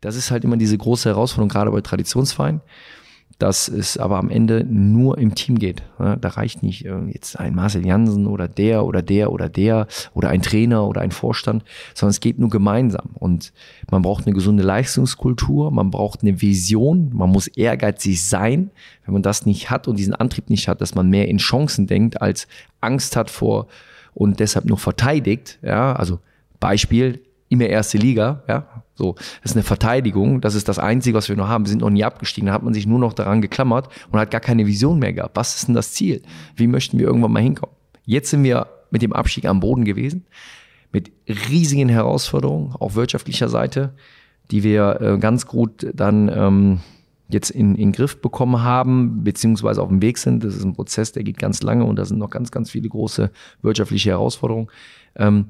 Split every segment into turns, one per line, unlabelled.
Das ist halt immer diese große Herausforderung, gerade bei Traditionsvereinen dass es aber am Ende nur im Team geht. Da reicht nicht äh, jetzt ein Marcel Jansen oder der oder der oder der oder ein Trainer oder ein Vorstand, sondern es geht nur gemeinsam. Und man braucht eine gesunde Leistungskultur, man braucht eine Vision, man muss ehrgeizig sein. Wenn man das nicht hat und diesen Antrieb nicht hat, dass man mehr in Chancen denkt, als Angst hat vor und deshalb nur verteidigt, ja, also Beispiel, immer erste Liga, ja, so, das ist eine Verteidigung, das ist das Einzige, was wir noch haben. Wir sind noch nie abgestiegen. Da hat man sich nur noch daran geklammert und hat gar keine Vision mehr gehabt. Was ist denn das Ziel? Wie möchten wir irgendwann mal hinkommen? Jetzt sind wir mit dem Abstieg am Boden gewesen, mit riesigen Herausforderungen auf wirtschaftlicher Seite, die wir äh, ganz gut dann ähm, jetzt in, in Griff bekommen haben, beziehungsweise auf dem Weg sind. Das ist ein Prozess, der geht ganz lange und da sind noch ganz, ganz viele große wirtschaftliche Herausforderungen. Ähm,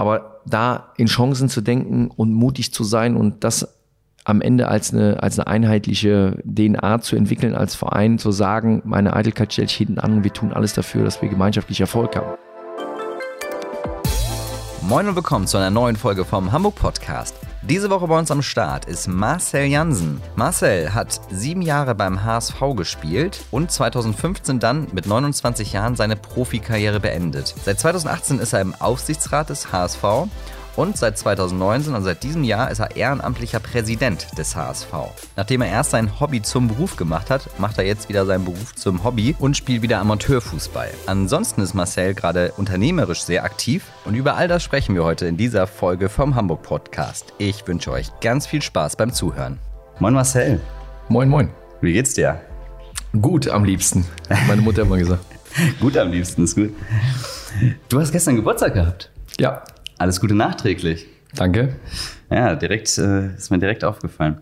aber da in Chancen zu denken und mutig zu sein und das am Ende als eine, als eine einheitliche DNA zu entwickeln, als Verein zu sagen, meine Eitelkeit stellt sich hinten an und wir tun alles dafür, dass wir gemeinschaftlich Erfolg haben.
Moin und willkommen zu einer neuen Folge vom Hamburg Podcast. Diese Woche bei uns am Start ist Marcel Jansen. Marcel hat sieben Jahre beim HSV gespielt und 2015 dann mit 29 Jahren seine Profikarriere beendet. Seit 2018 ist er im Aufsichtsrat des HSV und seit 2019, also seit diesem Jahr, ist er ehrenamtlicher Präsident des HSV. Nachdem er erst sein Hobby zum Beruf gemacht hat, macht er jetzt wieder seinen Beruf zum Hobby und spielt wieder Amateurfußball. Ansonsten ist Marcel gerade unternehmerisch sehr aktiv und über all das sprechen wir heute in dieser Folge vom Hamburg Podcast. Ich wünsche euch ganz viel Spaß beim Zuhören. Moin Marcel.
Moin, moin.
Wie geht's dir?
Gut am liebsten. Meine Mutter hat mal gesagt.
gut am liebsten, ist gut. Du hast gestern Geburtstag gehabt.
Ja,
alles Gute nachträglich.
Danke.
Ja, direkt, äh, ist mir direkt aufgefallen.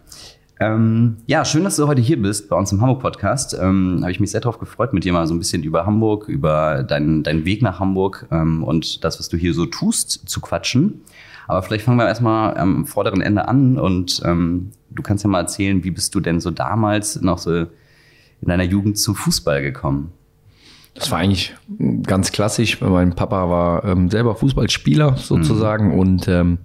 Ähm, ja, schön, dass du heute hier bist bei uns im Hamburg-Podcast. Ähm, Habe ich mich sehr darauf gefreut, mit dir mal so ein bisschen über Hamburg, über deinen, deinen Weg nach Hamburg ähm, und das, was du hier so tust, zu quatschen. Aber vielleicht fangen wir erstmal am vorderen Ende an und ähm, du kannst ja mal erzählen, wie bist du denn so damals noch so in deiner Jugend zum Fußball gekommen?
Das war eigentlich ganz klassisch. Mein Papa war ähm, selber Fußballspieler sozusagen mhm. und ähm,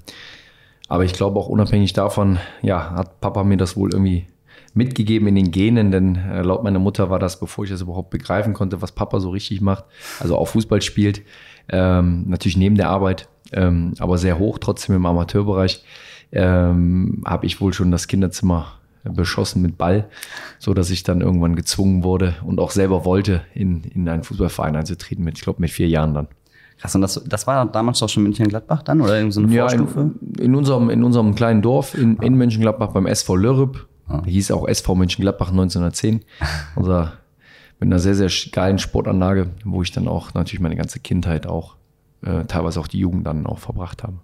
aber ich glaube auch unabhängig davon, ja, hat Papa mir das wohl irgendwie mitgegeben in den Genen, denn äh, laut meiner Mutter war das, bevor ich das überhaupt begreifen konnte, was Papa so richtig macht, also auch Fußball spielt, ähm, natürlich neben der Arbeit, ähm, aber sehr hoch trotzdem im Amateurbereich, ähm, habe ich wohl schon das Kinderzimmer beschossen mit Ball, so dass ich dann irgendwann gezwungen wurde und auch selber wollte, in, in einen Fußballverein einzutreten, mit, ich glaube, mit vier Jahren dann.
Krass, und das, das war damals doch schon München-Gladbach dann oder so eine
ja, Vorstufe? In, in, unserem, in unserem kleinen Dorf in, in Mönchengladbach beim SV Lörrep. Ah. Hieß auch SV Mönchengladbach 1910. Unser, mit einer sehr, sehr geilen Sportanlage, wo ich dann auch natürlich meine ganze Kindheit auch, äh, teilweise auch die Jugend dann auch verbracht habe.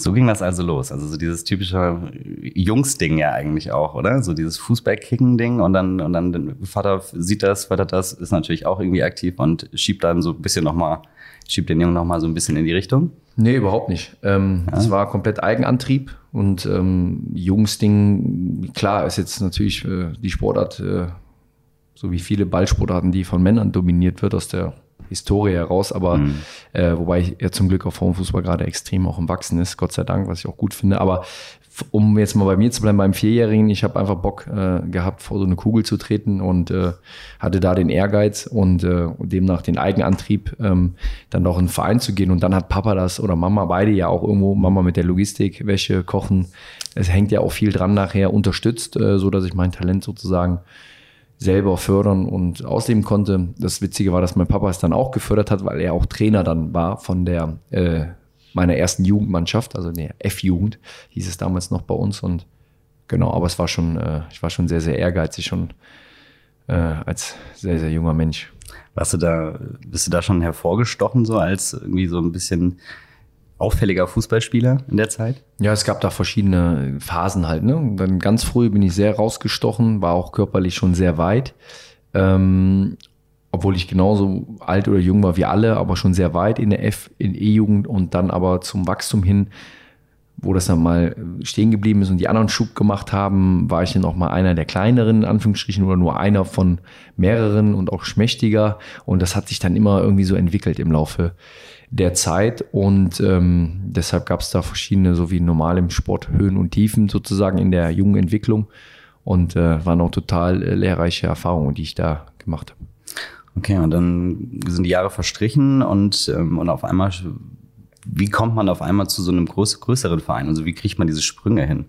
So ging das also los. Also so dieses typische Jungs-Ding ja eigentlich auch, oder? So dieses Fußballkicken-Ding und dann, und dann Vater sieht das, Vater das, ist natürlich auch irgendwie aktiv und schiebt dann so ein bisschen nochmal, schiebt den Jungen nochmal so ein bisschen in die Richtung.
Nee, überhaupt nicht. Ähm, ja. Es war komplett Eigenantrieb und ähm, Jungs-Ding, klar, ist jetzt natürlich äh, die Sportart, äh, so wie viele Ballsportarten, die von Männern dominiert wird aus der Historie heraus, aber mhm. äh, wobei er zum Glück auf Frauenfußball gerade extrem auch im Wachsen ist, Gott sei Dank, was ich auch gut finde. Aber um jetzt mal bei mir zu bleiben, beim Vierjährigen, ich habe einfach Bock äh, gehabt, vor so eine Kugel zu treten und äh, hatte da den Ehrgeiz und, äh, demnach den Eigenantrieb, ähm, dann doch in den Verein zu gehen. Und dann hat Papa das oder Mama beide ja auch irgendwo, Mama mit der Logistik, Wäsche, Kochen, es hängt ja auch viel dran nachher, unterstützt, äh, so dass ich mein Talent sozusagen selber fördern und ausleben konnte. Das Witzige war, dass mein Papa es dann auch gefördert hat, weil er auch Trainer dann war von der äh, meiner ersten Jugendmannschaft, also der F-Jugend hieß es damals noch bei uns und genau, aber es war schon, äh, ich war schon sehr, sehr ehrgeizig schon äh, als sehr, sehr junger Mensch.
Warst du da, bist du da schon hervorgestochen, so als irgendwie so ein bisschen auffälliger Fußballspieler in der Zeit?
Ja, es gab da verschiedene Phasen halt. Ne? dann ganz früh bin ich sehr rausgestochen, war auch körperlich schon sehr weit. Ähm, obwohl ich genauso alt oder jung war wie alle, aber schon sehr weit in der F, in E-Jugend und dann aber zum Wachstum hin wo das dann mal stehen geblieben ist und die anderen Schub gemacht haben, war ich dann auch mal einer der kleineren, in Anführungsstrichen, oder nur einer von mehreren und auch schmächtiger. Und das hat sich dann immer irgendwie so entwickelt im Laufe der Zeit. Und ähm, deshalb gab es da verschiedene, so wie normal im Sport, Höhen und Tiefen sozusagen in der jungen Entwicklung. Und äh, waren auch total äh, lehrreiche Erfahrungen, die ich da gemacht habe.
Okay, und dann sind die Jahre verstrichen und, ähm, und auf einmal wie kommt man auf einmal zu so einem groß, größeren Verein? Also wie kriegt man diese Sprünge hin?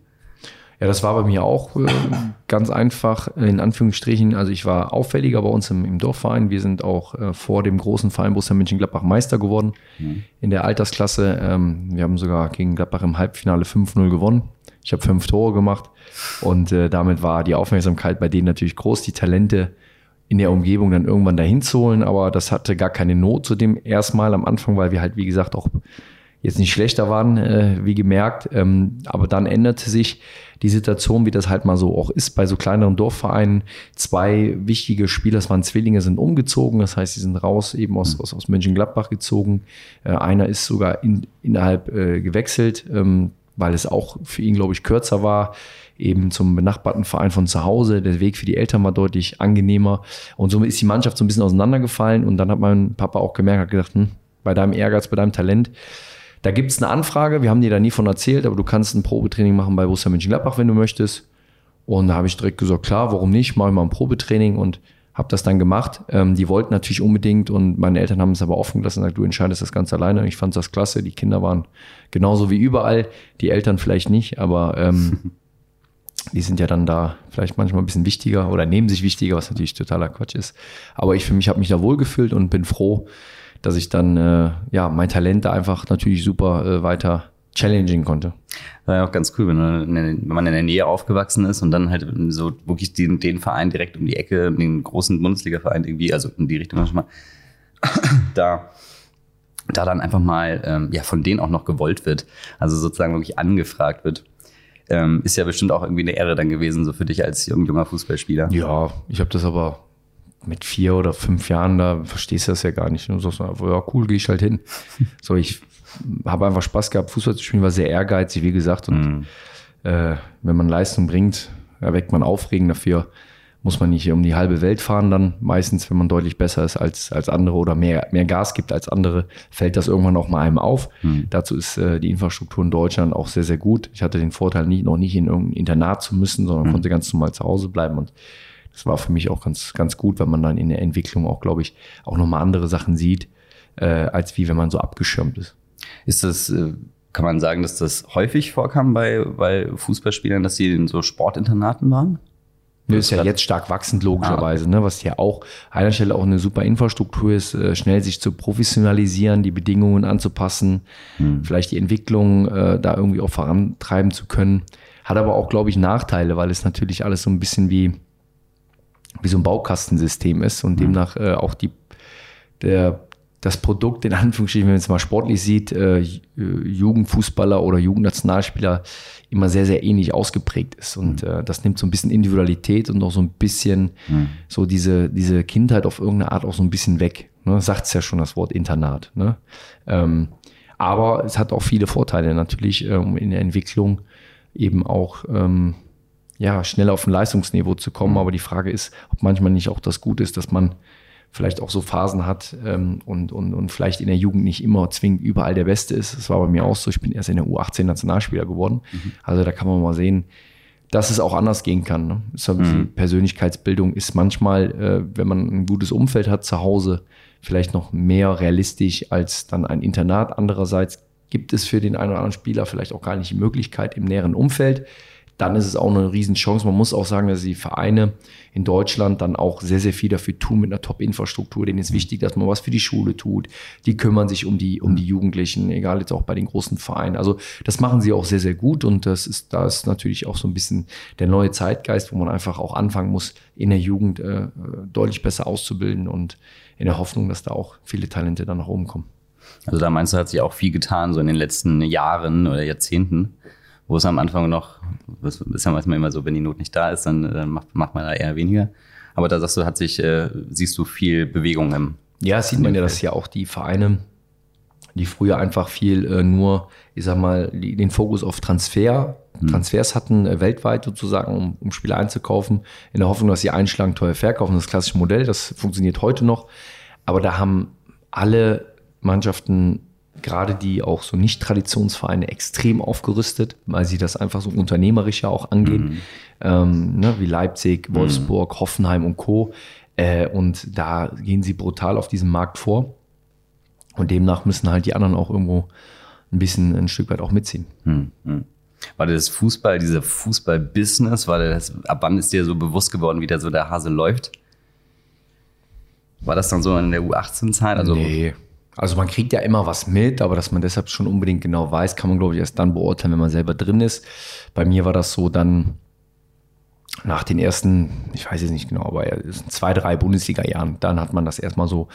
Ja, das war bei mir auch äh, ganz einfach, in Anführungsstrichen. Also ich war auffälliger bei uns im, im Dorfverein. Wir sind auch äh, vor dem großen Verein Borussia Mönchengladbach Meister geworden mhm. in der Altersklasse. Ähm, wir haben sogar gegen Gladbach im Halbfinale 5-0 gewonnen. Ich habe fünf Tore gemacht und äh, damit war die Aufmerksamkeit bei denen natürlich groß. Die Talente in der Umgebung dann irgendwann dahin zu holen, aber das hatte gar keine Not zu dem erstmal am Anfang, weil wir halt, wie gesagt, auch jetzt nicht schlechter waren, äh, wie gemerkt. Ähm, aber dann änderte sich die Situation, wie das halt mal so auch ist bei so kleineren Dorfvereinen. Zwei wichtige Spieler, das waren Zwillinge, sind umgezogen. Das heißt, sie sind raus, eben aus, aus, aus Mönchengladbach gezogen. Äh, einer ist sogar in, innerhalb äh, gewechselt, ähm, weil es auch für ihn, glaube ich, kürzer war eben zum benachbarten Verein von zu Hause. Der Weg für die Eltern war deutlich angenehmer. Und somit ist die Mannschaft so ein bisschen auseinandergefallen. Und dann hat mein Papa auch gemerkt, hat gedacht, hm, bei deinem Ehrgeiz, bei deinem Talent, da gibt es eine Anfrage. Wir haben dir da nie von erzählt, aber du kannst ein Probetraining machen bei Borussia Mönchengladbach, wenn du möchtest. Und da habe ich direkt gesagt, klar, warum nicht? Mache ich mal ein Probetraining und habe das dann gemacht. Ähm, die wollten natürlich unbedingt und meine Eltern haben es aber offen gelassen und gesagt, du entscheidest das ganz alleine. Und ich fand das klasse. Die Kinder waren genauso wie überall, die Eltern vielleicht nicht, aber ähm, die sind ja dann da vielleicht manchmal ein bisschen wichtiger oder nehmen sich wichtiger, was natürlich totaler Quatsch ist. Aber ich für mich habe mich da wohlgefühlt und bin froh, dass ich dann äh, ja mein Talent da einfach natürlich super äh, weiter challenging konnte.
War ja auch ganz cool, wenn, man, wenn man in der Nähe aufgewachsen ist und dann halt so wirklich den, den Verein direkt um die Ecke, den großen Bundesliga-Verein irgendwie, also in die Richtung manchmal, da da dann einfach mal ähm, ja von denen auch noch gewollt wird, also sozusagen wirklich angefragt wird. Ähm, ist ja bestimmt auch irgendwie eine Ehre dann gewesen, so für dich als junger Fußballspieler.
Ja, ich habe das aber mit vier oder fünf Jahren, da verstehst du das ja gar nicht. Und sagst, ja, cool, gehe ich halt hin. so, ich habe einfach Spaß gehabt, Fußball zu spielen, war sehr ehrgeizig, wie gesagt. Und mm. äh, wenn man Leistung bringt, erweckt man Aufregen dafür muss man nicht um die halbe Welt fahren dann. Meistens, wenn man deutlich besser ist als, als andere oder mehr, mehr Gas gibt als andere, fällt das irgendwann auch mal einem auf. Mhm. Dazu ist äh, die Infrastruktur in Deutschland auch sehr, sehr gut. Ich hatte den Vorteil, nicht, noch nicht in irgendein Internat zu müssen, sondern mhm. konnte ganz normal zu Hause bleiben und das war für mich auch ganz, ganz gut, weil man dann in der Entwicklung auch, glaube ich, auch nochmal andere Sachen sieht, äh, als wie wenn man so abgeschirmt ist.
Ist das, äh, kann man sagen, dass das häufig vorkam bei, bei Fußballspielern, dass sie in so Sportinternaten waren?
Ne, ist ja jetzt stark wachsend, logischerweise, ah. ne, was ja auch an einer Stelle auch eine super Infrastruktur ist, äh, schnell sich zu professionalisieren, die Bedingungen anzupassen, hm. vielleicht die Entwicklung äh, da irgendwie auch vorantreiben zu können. Hat aber auch, glaube ich, Nachteile, weil es natürlich alles so ein bisschen wie, wie so ein Baukastensystem ist und hm. demnach äh, auch die, der das Produkt, in Anführungsstrichen, wenn man es mal sportlich sieht, äh, äh, Jugendfußballer oder Jugendnationalspieler immer sehr, sehr ähnlich ausgeprägt ist. Und mhm. äh, das nimmt so ein bisschen Individualität und auch so ein bisschen mhm. so diese, diese Kindheit auf irgendeine Art auch so ein bisschen weg. Ne? Sagt es ja schon das Wort Internat. Ne? Ähm, aber es hat auch viele Vorteile natürlich ähm, in der Entwicklung eben auch ähm, ja, schnell auf ein Leistungsniveau zu kommen. Mhm. Aber die Frage ist, ob manchmal nicht auch das Gute ist, dass man vielleicht auch so Phasen hat ähm, und, und, und vielleicht in der Jugend nicht immer zwingend überall der Beste ist. Das war bei mir auch so. Ich bin erst in der U18 Nationalspieler geworden. Mhm. Also da kann man mal sehen, dass es auch anders gehen kann. Ne? So mhm. Persönlichkeitsbildung ist manchmal, äh, wenn man ein gutes Umfeld hat zu Hause, vielleicht noch mehr realistisch als dann ein Internat. Andererseits gibt es für den einen oder anderen Spieler vielleicht auch gar nicht die Möglichkeit im näheren Umfeld dann ist es auch eine Riesenchance. Man muss auch sagen, dass die Vereine in Deutschland dann auch sehr, sehr viel dafür tun mit einer Top-Infrastruktur. Denen ist wichtig, dass man was für die Schule tut. Die kümmern sich um die, um die Jugendlichen, egal jetzt auch bei den großen Vereinen. Also das machen sie auch sehr, sehr gut und das ist, da ist natürlich auch so ein bisschen der neue Zeitgeist, wo man einfach auch anfangen muss, in der Jugend äh, deutlich besser auszubilden und in der Hoffnung, dass da auch viele Talente dann nach oben kommen.
Also da meinst du, hat sich auch viel getan, so in den letzten Jahren oder Jahrzehnten wo es am Anfang noch, das ist ja manchmal immer so, wenn die Not nicht da ist, dann, dann macht, macht man da eher weniger. Aber da sagst du, hat sich, äh, siehst du viel Bewegung im.
Ja, sieht man ja, dass ja auch die Vereine die früher einfach viel äh, nur, ich sag mal, die, den Fokus auf Transfer, Transfers hatten, äh, weltweit sozusagen, um, um Spieler einzukaufen, in der Hoffnung, dass sie einschlagen, teuer verkaufen. Das klassische Modell, das funktioniert heute noch. Aber da haben alle Mannschaften, gerade die auch so Nicht-Traditionsvereine, extrem aufgerüstet, weil sie das einfach so unternehmerisch ja auch angehen, ähm, ne, wie Leipzig, Wolfsburg, Hoffenheim und Co. Äh, und da gehen sie brutal auf diesen Markt vor. Und demnach müssen halt die anderen auch irgendwo ein bisschen ein Stück weit auch mitziehen.
Hm, hm. War dir das Fußball, dieser Fußball-Business, war das, ab wann ist dir so bewusst geworden, wie da so der Hase läuft? War das dann so in der U18-Zeit? Also,
nee. Also man kriegt ja immer was mit, aber dass man deshalb schon unbedingt genau weiß, kann man, glaube ich, erst dann beurteilen, wenn man selber drin ist. Bei mir war das so dann nach den ersten, ich weiß jetzt nicht genau, aber zwei, drei Bundesliga-Jahren, dann hat man das erstmal so,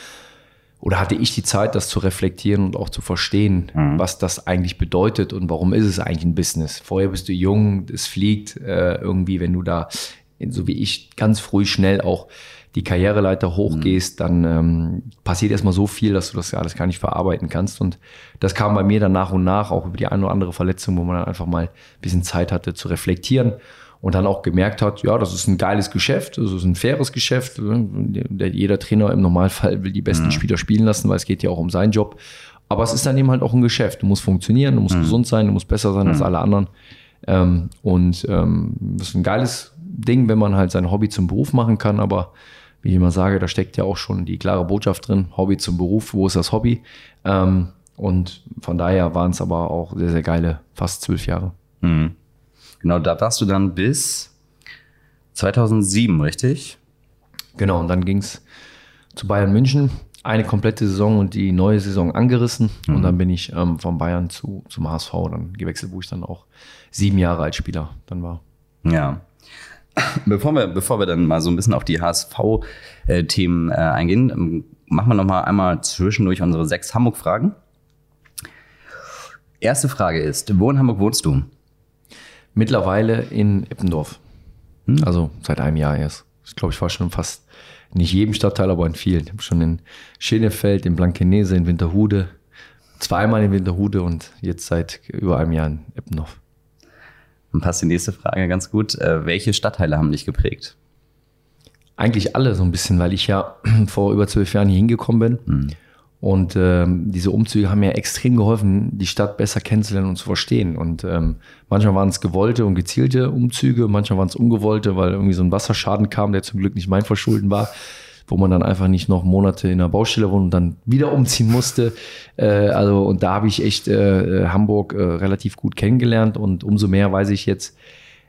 oder hatte ich die Zeit, das zu reflektieren und auch zu verstehen, was das eigentlich bedeutet und warum ist es eigentlich ein Business. Vorher bist du jung, es fliegt äh, irgendwie, wenn du da, so wie ich, ganz früh schnell auch die Karriereleiter hochgehst, dann ähm, passiert erstmal so viel, dass du das alles gar nicht verarbeiten kannst. Und das kam bei mir dann nach und nach auch über die eine oder andere Verletzung, wo man dann einfach mal ein bisschen Zeit hatte zu reflektieren und dann auch gemerkt hat, ja, das ist ein geiles Geschäft, das ist ein faires Geschäft. Der, jeder Trainer im Normalfall will die besten Spieler spielen lassen, weil es geht ja auch um seinen Job. Aber es ist dann eben halt auch ein Geschäft. Du musst funktionieren, du musst gesund sein, du musst besser sein als alle anderen. Ähm, und ähm, das ist ein geiles Ding, wenn man halt sein Hobby zum Beruf machen kann, aber wie ich immer sage, da steckt ja auch schon die klare Botschaft drin, Hobby zum Beruf, wo ist das Hobby? Ähm, und von daher waren es aber auch sehr, sehr geile fast zwölf Jahre.
hm. Genau, da warst du dann bis 2007, richtig?
Genau, und dann ging es zu Bayern München, eine komplette Saison und die neue Saison angerissen. Und dann bin ich ähm, von Bayern zu, zum HSV dann gewechselt, wo ich dann auch sieben Jahre als Spieler dann war.
Ja. Bevor wir, bevor wir dann mal so ein bisschen auf die HSV-Themen äh, eingehen, ähm, machen wir noch mal einmal zwischendurch unsere sechs Hamburg-Fragen. Erste Frage ist, wo in Hamburg wohnst du?
Mittlerweile in Eppendorf. Also seit einem Jahr erst. Ich glaube, ich war schon fast nicht jedem Stadtteil, aber in vielen. Ich habe schon in Schenefeld, in Blankenese, in Winterhude, zweimal in Winterhude und jetzt seit über einem Jahr in Eppendorf.
Dann passt die nächste Frage ganz gut. Äh, welche Stadtteile haben dich geprägt?
Eigentlich alle so ein bisschen, weil ich ja vor über zwölf Jahren hier hingekommen bin. Und ähm, diese Umzüge haben mir extrem geholfen, die Stadt besser kennenzulernen und zu verstehen. Und ähm, manchmal waren es gewollte und gezielte Umzüge, manchmal waren es ungewollte, weil irgendwie so ein Wasserschaden kam, der zum Glück nicht mein Verschulden war, wo man dann einfach nicht noch Monate in der Baustelle wohnt und dann wieder umziehen musste. Äh, also und da habe ich echt äh, Hamburg äh, relativ gut kennengelernt und umso mehr weiß ich jetzt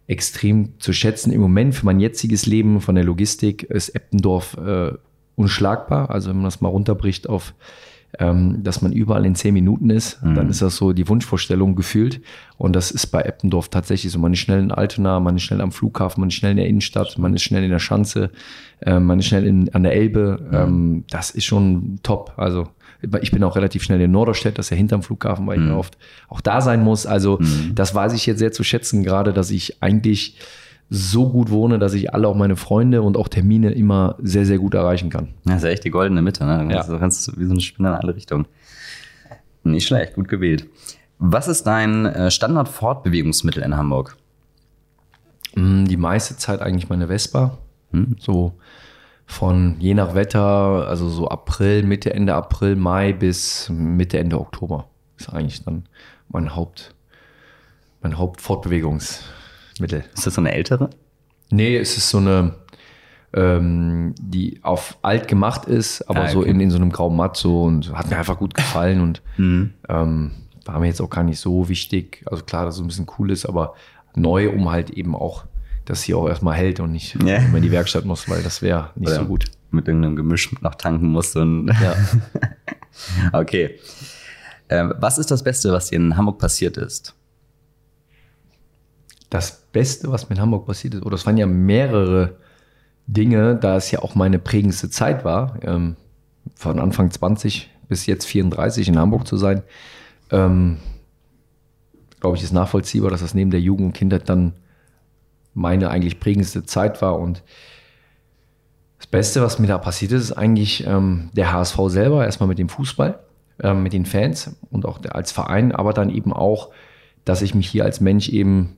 extrem zu schätzen. Im Moment für mein jetziges Leben von der Logistik ist Eppendorf äh, unschlagbar. Also wenn man das mal runterbricht auf, ähm, dass man überall in zehn Minuten ist, dann ist das so die Wunschvorstellung gefühlt. Und das ist bei Eppendorf tatsächlich so. Man ist schnell in Altona, man ist schnell am Flughafen, man ist schnell in der Innenstadt, man ist schnell in der Schanze, äh, man ist schnell in, an der Elbe. Ähm, das ist schon top. Also ich bin auch relativ schnell in Norderstedt, das ist ja hinterm Flughafen, weil ich ja oft auch da sein muss. Also das weiß ich jetzt sehr zu schätzen, gerade, dass ich eigentlich so gut wohne, dass ich alle auch meine Freunde und auch Termine immer sehr, sehr gut erreichen kann.
Das ist ja echt die goldene Mitte, ne? Du
Ja.
kannst, du kannst wie so eine Spinne in alle Richtungen. Nicht schlecht, gut gewählt. Was ist dein äh, Standard-Fortbewegungsmittel in Hamburg?
Mm, Die meiste Zeit eigentlich meine Vespa. So von je nach Wetter, also so April, Mitte, Ende April, Mai bis Mitte, Ende Oktober. Ist eigentlich dann mein Haupt, mein Hauptfortbewegungsmittel.
Ist das so eine ältere?
Nee, es ist so eine, ähm, die auf alt gemacht ist, aber
Ah,
so
okay.
in, in so einem grauen Matt so und hat mir einfach gut gefallen und
Mhm.
ähm, war mir jetzt auch gar nicht so wichtig. Also klar, dass es ein bisschen cool ist, aber neu, um halt eben auch, dass sie auch erstmal hält und nicht
Ja.
immer in die Werkstatt muss, weil das wäre nicht
Oder
so gut.
Mit irgendeinem Gemisch noch tanken musst. Und
Ja.
okay. Ähm, was ist das Beste, was dir in Hamburg passiert ist?
Das Beste, was mir in Hamburg passiert ist, oder es waren ja mehrere Dinge, da es ja auch meine prägendste Zeit war, ähm, von Anfang 20 bis jetzt 34 in Hamburg zu sein, ähm, glaube ich, ist nachvollziehbar, dass das neben der Jugend und Kindheit dann meine eigentlich prägendste Zeit war. Und das Beste, was mir da passiert ist, ist eigentlich ähm, der HSV selber, erstmal mit dem Fußball. äh, mit den Fans und auch als Verein, aber dann eben auch, dass ich mich hier als Mensch eben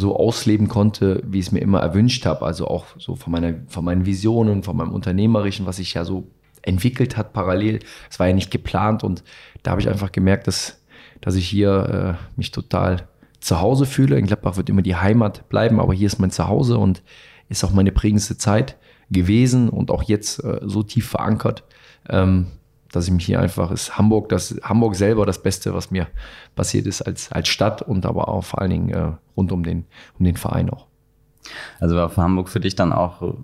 so ausleben konnte, wie ich es mir immer erwünscht habe. Also auch so von, meiner, von meinen Visionen, von meinem Unternehmerischen, was sich ja so entwickelt hat parallel. Es war ja nicht geplant und da habe ich einfach gemerkt, dass, dass ich hier äh, mich total zu Hause fühle. In Gladbach wird immer die Heimat bleiben, aber hier ist mein Zuhause und ist auch meine prägendste Zeit gewesen und auch jetzt äh, so tief verankert, ähm, dass ich mich hier einfach ist Hamburg, das Hamburg selber das Beste, was mir passiert ist als, als Stadt und aber auch vor allen Dingen äh, rund um den, um den Verein auch.
Also war Hamburg für dich dann auch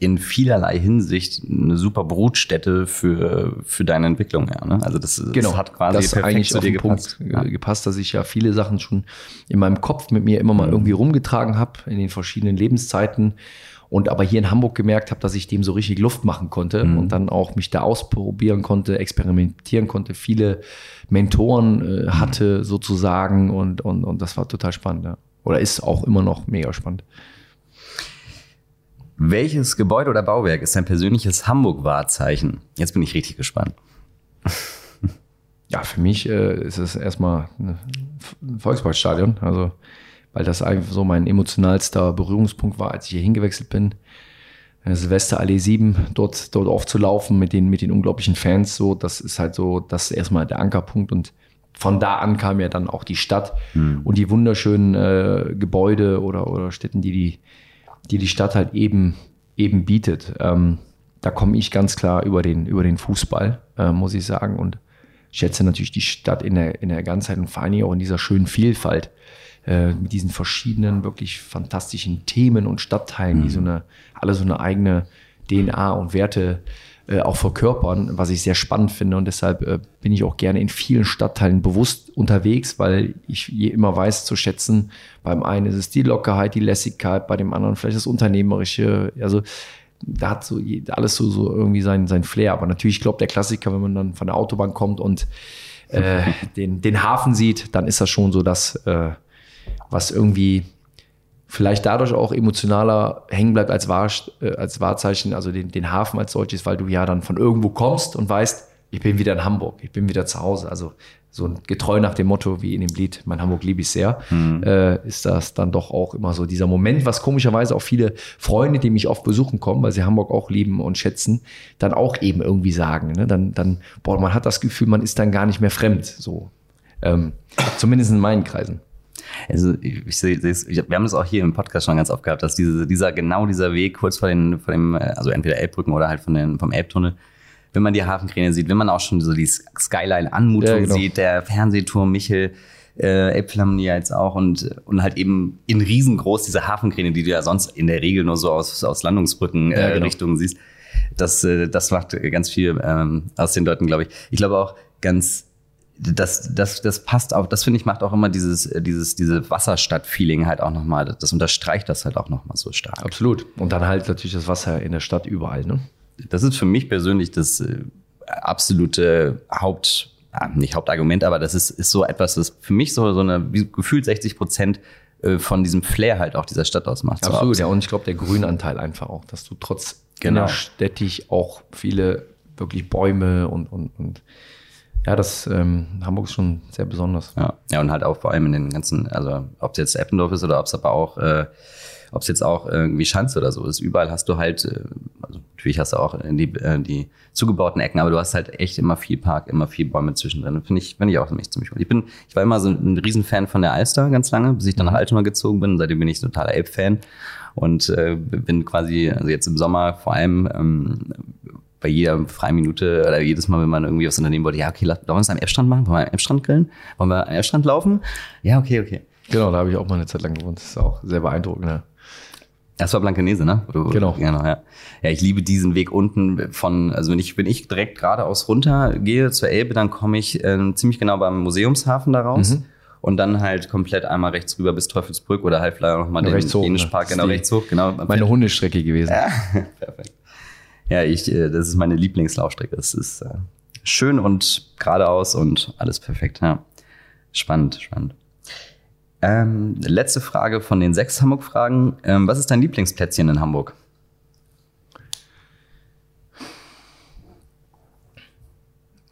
in vielerlei Hinsicht eine super Brutstätte für, für deine Entwicklung. Ja, ne? Also das, das
genau, hat quasi das perfekt zu dir gepasst. Punkt ja. gepasst, dass ich ja viele Sachen schon in meinem Kopf mit mir immer mal mhm. irgendwie rumgetragen habe in den verschiedenen Lebenszeiten und aber hier in Hamburg gemerkt habe, dass ich dem so richtig Luft machen konnte mhm. und dann auch mich da ausprobieren konnte, experimentieren konnte, viele Mentoren äh, hatte mhm. sozusagen und, und, und das war total spannend. Ja. Oder ist auch immer noch mega spannend.
Welches Gebäude oder Bauwerk ist dein persönliches Hamburg-Wahrzeichen? Jetzt bin ich richtig gespannt.
Ja, für mich äh, ist es erstmal ein Volksparkstadion. Also weil das einfach so mein emotionalster Berührungspunkt war, als ich hier hingewechselt bin. Äh, Silvesterallee 7, dort, dort aufzulaufen mit den, mit den unglaublichen Fans, so, das ist halt so, das ist erstmal der Ankerpunkt und von da an kam ja dann auch die Stadt mhm. und die wunderschönen äh, Gebäude oder, oder Städten, die die, die die Stadt halt eben, eben bietet. Ähm, da komme ich ganz klar über den, über den Fußball, äh, muss ich sagen und schätze natürlich die Stadt in der, in der Ganzheit und vor allem auch in dieser schönen Vielfalt äh, mit diesen verschiedenen, wirklich fantastischen Themen und Stadtteilen, mhm. die so eine, alle so eine eigene DNA und Werte äh, auch verkörpern, was ich sehr spannend finde. Und deshalb äh, bin ich auch gerne in vielen Stadtteilen bewusst unterwegs, weil ich immer weiß zu schätzen, beim einen ist es die Lockerheit, die Lässigkeit, bei dem anderen vielleicht das Unternehmerische. Also da hat so alles so, so irgendwie sein, sein Flair. Aber natürlich, ich glaube, der Klassiker, wenn man dann von der Autobahn kommt und äh, den, den Hafen sieht, dann ist das schon so dass äh, was irgendwie vielleicht dadurch auch emotionaler hängen bleibt als, Wahr, äh, als Wahrzeichen, also den, den Hafen als solches, weil du ja dann von irgendwo kommst und weißt, ich bin wieder in Hamburg, ich bin wieder zu Hause. Also so getreu nach dem Motto, wie in dem Lied, mein Hamburg liebe ich sehr, mhm. äh, ist das dann doch auch immer so dieser Moment, was komischerweise auch viele Freunde, die mich oft besuchen kommen, weil sie Hamburg auch lieben und schätzen, dann auch eben irgendwie sagen. Ne? Dann, dann, boah, man hat das Gefühl, man ist dann gar nicht mehr fremd. So. Ähm, zumindest in meinen Kreisen.
Also ich sehe, wir haben das auch hier im Podcast schon ganz oft gehabt, dass diese, dieser genau dieser Weg kurz vor, den, vor dem, äh, also entweder Elbbrücken oder halt von den, vom Elbtunnel, wenn man die Hafenkräne sieht, wenn man auch schon so die Skyline-Anmutung ja, genau. sieht, der Fernsehturm Michel, äh, Elbphilharmonie jetzt auch und, und halt eben in riesengroß diese Hafenkräne, die du ja sonst in der Regel nur so aus, aus Landungsbrücken äh, ja, genau. Richtungen siehst. Das, äh, das macht ganz viel ähm, aus den Leuten, glaube ich. Ich glaube auch ganz das, das, das passt auch, das finde ich macht auch immer dieses, dieses, diese Wasserstadt-Feeling halt auch nochmal, das unterstreicht das halt auch nochmal so stark.
Absolut. Und dann halt natürlich das Wasser in der Stadt überall, ne?
Das ist für mich persönlich das äh, absolute Haupt, äh, nicht Hauptargument, aber das ist, ist so etwas, das für mich so, so eine, gefühlt 60 Prozent äh, von diesem Flair halt auch dieser Stadt ausmacht.
Absolut, so ja. Und ich glaube, der Grünanteil einfach auch, dass du trotz genau. städtisch auch viele wirklich Bäume und, und, und ja, das ähm, Hamburg ist schon sehr besonders.
Ja. ja, und halt auch vor allem in den ganzen, also ob es jetzt Eppendorf ist oder ob es aber auch, äh, ob es jetzt auch irgendwie Schanze oder so ist, überall hast du halt, äh, also natürlich hast du auch die, äh, die zugebauten Ecken, aber du hast halt echt immer viel Park, immer viel Bäume zwischendrin. Finde ich, finde ich auch ziemlich cool. Ich bin, ich war immer so ein Riesenfan von der Alster ganz lange, bis ich dann nach Altona gezogen bin. Seitdem bin ich ein totaler Elb-Fan und äh, bin quasi, also jetzt im Sommer vor allem ähm, bei jeder freien Minute oder jedes Mal, wenn man irgendwie was unternehmen wollte, ja, okay, lass, wollen wir es am Elbstrand machen? Wollen wir am Elbstrand grillen? Wollen wir am Elbstrand laufen? Ja, okay, okay.
Genau, da habe ich auch mal eine Zeit lang gewohnt. Das ist auch sehr beeindruckend. Ja.
Das war Blankenese, ne?
Genau.
genau ja. ja, ich liebe diesen Weg unten von, also wenn ich, wenn ich direkt geradeaus runter gehe zur Elbe, dann komme ich äh, ziemlich genau beim Museumshafen da raus. Mhm. Und dann halt komplett einmal rechts rüber bis Teufelsbrück oder halt vielleicht nochmal den Dänischpark,
ne? genau, rechts hoch. Genau. Meine Hundestrecke gewesen. Ja, perfekt.
Ja, ich, äh, das ist meine Lieblingslaufstrecke. Es ist äh, schön und geradeaus und alles perfekt. Ja. Spannend, spannend. Ähm, letzte Frage von den sechs Hamburg-Fragen. Ähm, was ist dein Lieblingsplätzchen in Hamburg?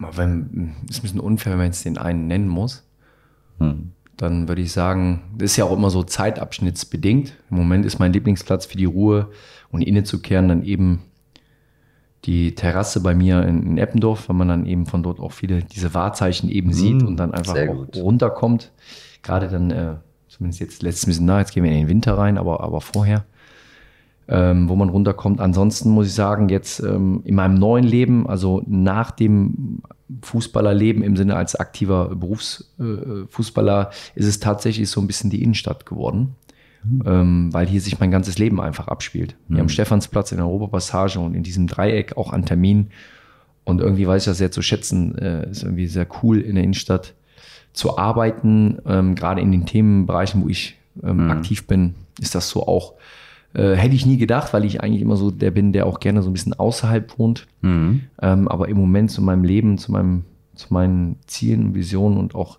wenn, ist ein bisschen unfair, wenn man jetzt den einen nennen muss. Hm. Dann würde ich sagen, das ist ja auch immer so zeitabschnittsbedingt. Im Moment ist mein Lieblingsplatz für die Ruhe und innezukehren dann eben die Terrasse bei mir in, in, Eppendorf, weil man dann eben von dort auch viele diese Wahrzeichen eben sieht hm, und dann einfach auch runterkommt. Gerade dann, äh, zumindest jetzt letztes bisschen nah, jetzt gehen wir in den Winter rein, aber, aber vorher ähm, wo man runterkommt. Ansonsten muss ich sagen, jetzt ähm, in meinem neuen Leben, also nach dem Fußballerleben im Sinne als aktiver Berufsfußballer, äh, ist es tatsächlich so ein bisschen die Innenstadt geworden. Mhm. Ähm, weil hier sich mein ganzes Leben einfach abspielt. Mhm. Hier am Stephansplatz in der Europapassage und in diesem Dreieck auch an Terminen. Und irgendwie weiß ich das sehr zu schätzen. Äh, ist irgendwie sehr cool in der Innenstadt zu arbeiten. Ähm, gerade in den Themenbereichen, wo ich ähm, mhm. aktiv bin, ist das so auch äh, hätte ich nie gedacht, weil ich eigentlich immer so der bin, der auch gerne so ein bisschen außerhalb wohnt. Mhm. Ähm, aber im Moment zu meinem Leben, zu, meinem, zu meinen Zielen, Visionen und auch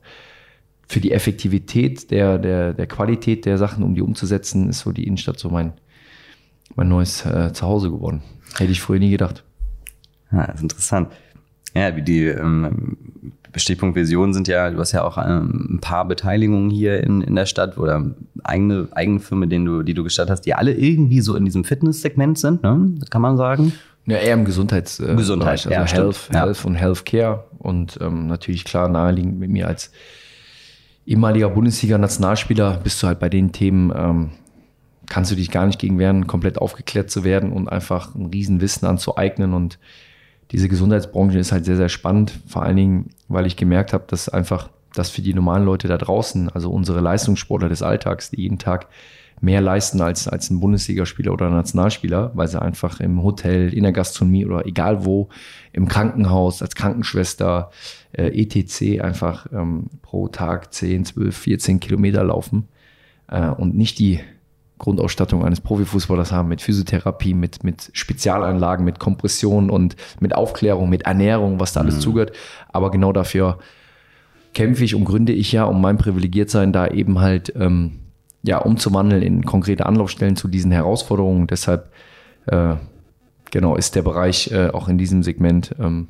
für die Effektivität der, der, der Qualität der Sachen, um die umzusetzen, ist so die Innenstadt so mein, mein neues äh, Zuhause geworden. Hätte ich früher nie gedacht.
Ja, das ist interessant. Ja, wie die ähm, Stichpunkt Vision sind ja, du hast ja auch ähm, ein paar Beteiligungen hier in, in der Stadt oder eigene, eigene Firmen, denen du, die du gestartet hast, die alle irgendwie so in diesem Fitness-Segment sind, ne? kann man sagen.
Ja, eher im Gesundheits äh,
Gesundheit,
also ja, Health, ja. Health und Healthcare und ähm, natürlich klar naheliegend mit mir als ehemaliger Bundesliga-Nationalspieler bist du halt bei den Themen, ähm, kannst du dich gar nicht gegen wehren, komplett aufgeklärt zu werden und einfach ein Riesenwissen anzueignen. Und diese Gesundheitsbranche ist halt sehr, sehr spannend, vor allen Dingen, weil ich gemerkt habe, dass einfach das für die normalen Leute da draußen, also unsere Leistungssportler des Alltags, die jeden Tag mehr leisten als, als ein Bundesligaspieler oder ein Nationalspieler, weil sie einfach im Hotel, in der Gastronomie oder egal wo, im Krankenhaus, als Krankenschwester, äh, etc. einfach ähm, pro Tag 10, 12, 14 Kilometer laufen äh, und nicht die Grundausstattung eines Profifußballers haben, mit Physiotherapie, mit, mit Spezialanlagen, mit Kompression und mit Aufklärung, mit Ernährung, was da alles mhm. zugehört. Aber genau dafür kämpfe ich und gründe ich ja, um mein Privilegiertsein da eben halt ähm, ja, umzuwandeln in konkrete Anlaufstellen zu diesen Herausforderungen. Deshalb äh, genau ist der Bereich äh, auch in diesem Segment ähm,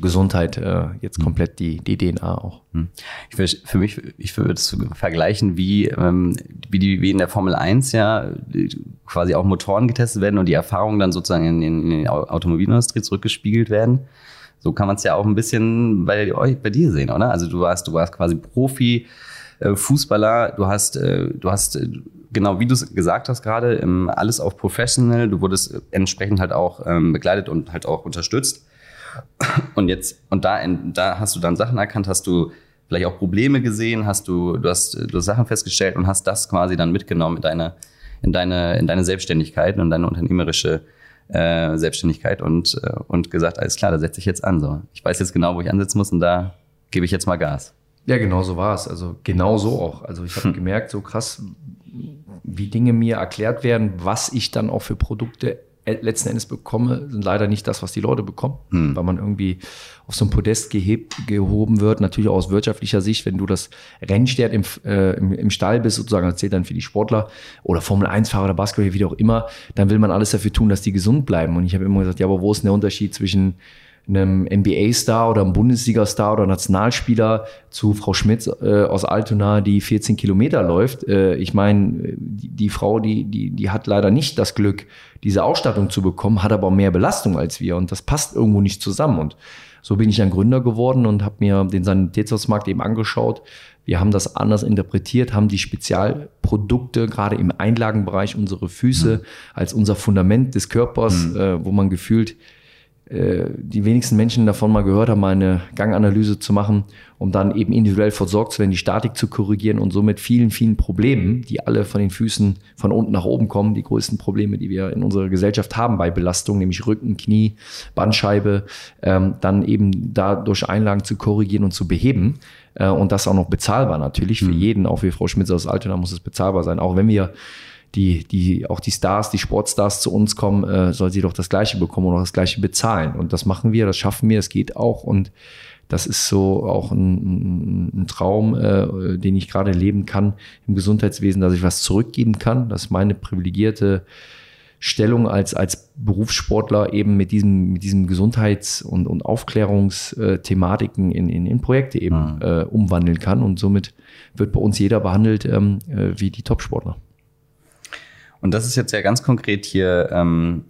Gesundheit äh, jetzt hm. komplett die, die DNA auch. Hm.
Ich will, für mich, ich würde es vergleichen, wie, ähm, wie, die, wie in der Formel 1 ja quasi auch Motoren getestet werden und die Erfahrungen dann sozusagen in, in, in die Automobilindustrie zurückgespiegelt werden. So kann man es ja auch ein bisschen bei, bei dir sehen, oder? Also du warst, du warst quasi Profi, Fußballer, du hast, äh, du hast äh, genau wie du es gesagt hast gerade, ähm, alles auf Professional, du wurdest entsprechend halt auch ähm, begleitet und halt auch unterstützt. Und jetzt, und da, da hast du dann Sachen erkannt, hast du vielleicht auch Probleme gesehen, hast du, du hast, du hast Sachen festgestellt und hast das quasi dann mitgenommen in deine, in deine, in deine Selbstständigkeit und deine unternehmerische äh, Selbstständigkeit und, äh, und gesagt, alles klar, da setze ich jetzt an. So. Ich weiß jetzt genau, wo ich ansetzen muss und da gebe ich jetzt mal Gas.
Ja, genau so war es. Also genau so auch. Also ich habe hm. gemerkt, so krass, wie Dinge mir erklärt werden, was ich dann auch für Produkte letzten Endes bekomme, sind leider nicht das, was die Leute bekommen, hm. weil man irgendwie auf so ein Podest gehebt, gehoben wird. Natürlich auch aus wirtschaftlicher Sicht, wenn du das Rennstern im, äh, im, im, Stall bist, sozusagen, das zählt dann für die Sportler oder Formel-1-Fahrer oder Basketball, wie auch immer, dann will man alles dafür tun, dass die gesund bleiben. Und ich habe immer gesagt, ja, aber wo ist denn der Unterschied zwischen einem NBA-Star oder einem Bundesliga-Star oder Nationalspieler zu Frau Schmidt äh, aus Altona, die 14 Kilometer läuft. Äh, ich meine, die, die, Frau, die, die, die hat leider nicht das Glück, diese Ausstattung zu bekommen, hat aber mehr Belastung als wir und das passt irgendwo nicht zusammen. Und so bin ich dann Gründer geworden und habe mir den Sanitätshausmarkt eben angeschaut. Wir haben das anders interpretiert, haben die Spezialprodukte gerade im Einlagenbereich unsere Füße mhm. als unser Fundament des Körpers, mhm. äh, wo man gefühlt die wenigsten Menschen davon mal gehört haben, mal eine Ganganalyse zu machen, um dann eben individuell versorgt zu werden, die Statik zu korrigieren und somit vielen, vielen Problemen, die alle von den Füßen von unten nach oben kommen, die größten Probleme, die wir in unserer Gesellschaft haben bei Belastung, nämlich Rücken, Knie, Bandscheibe, ähm, dann eben dadurch Einlagen zu korrigieren und zu beheben. Äh, und das auch noch bezahlbar natürlich für mhm. jeden, auch für Frau Schmitz aus Altona muss es bezahlbar sein, auch wenn wir die, die, auch die Stars, die Sportstars zu uns kommen, äh, soll sie doch das Gleiche bekommen und auch das Gleiche bezahlen. Und das machen wir, das schaffen wir, es geht auch. Und das ist so auch ein, ein Traum, äh, den ich gerade leben kann im Gesundheitswesen, dass ich was zurückgeben kann, dass meine privilegierte Stellung als, als Berufssportler eben mit diesem, mit diesem Gesundheits- und, und Aufklärungsthematiken in, in, in Projekte eben mhm. äh, umwandeln kann. Und somit wird bei uns jeder behandelt ähm, äh, wie die Topsportler.
Und das ist jetzt ja ganz konkret hier ähm,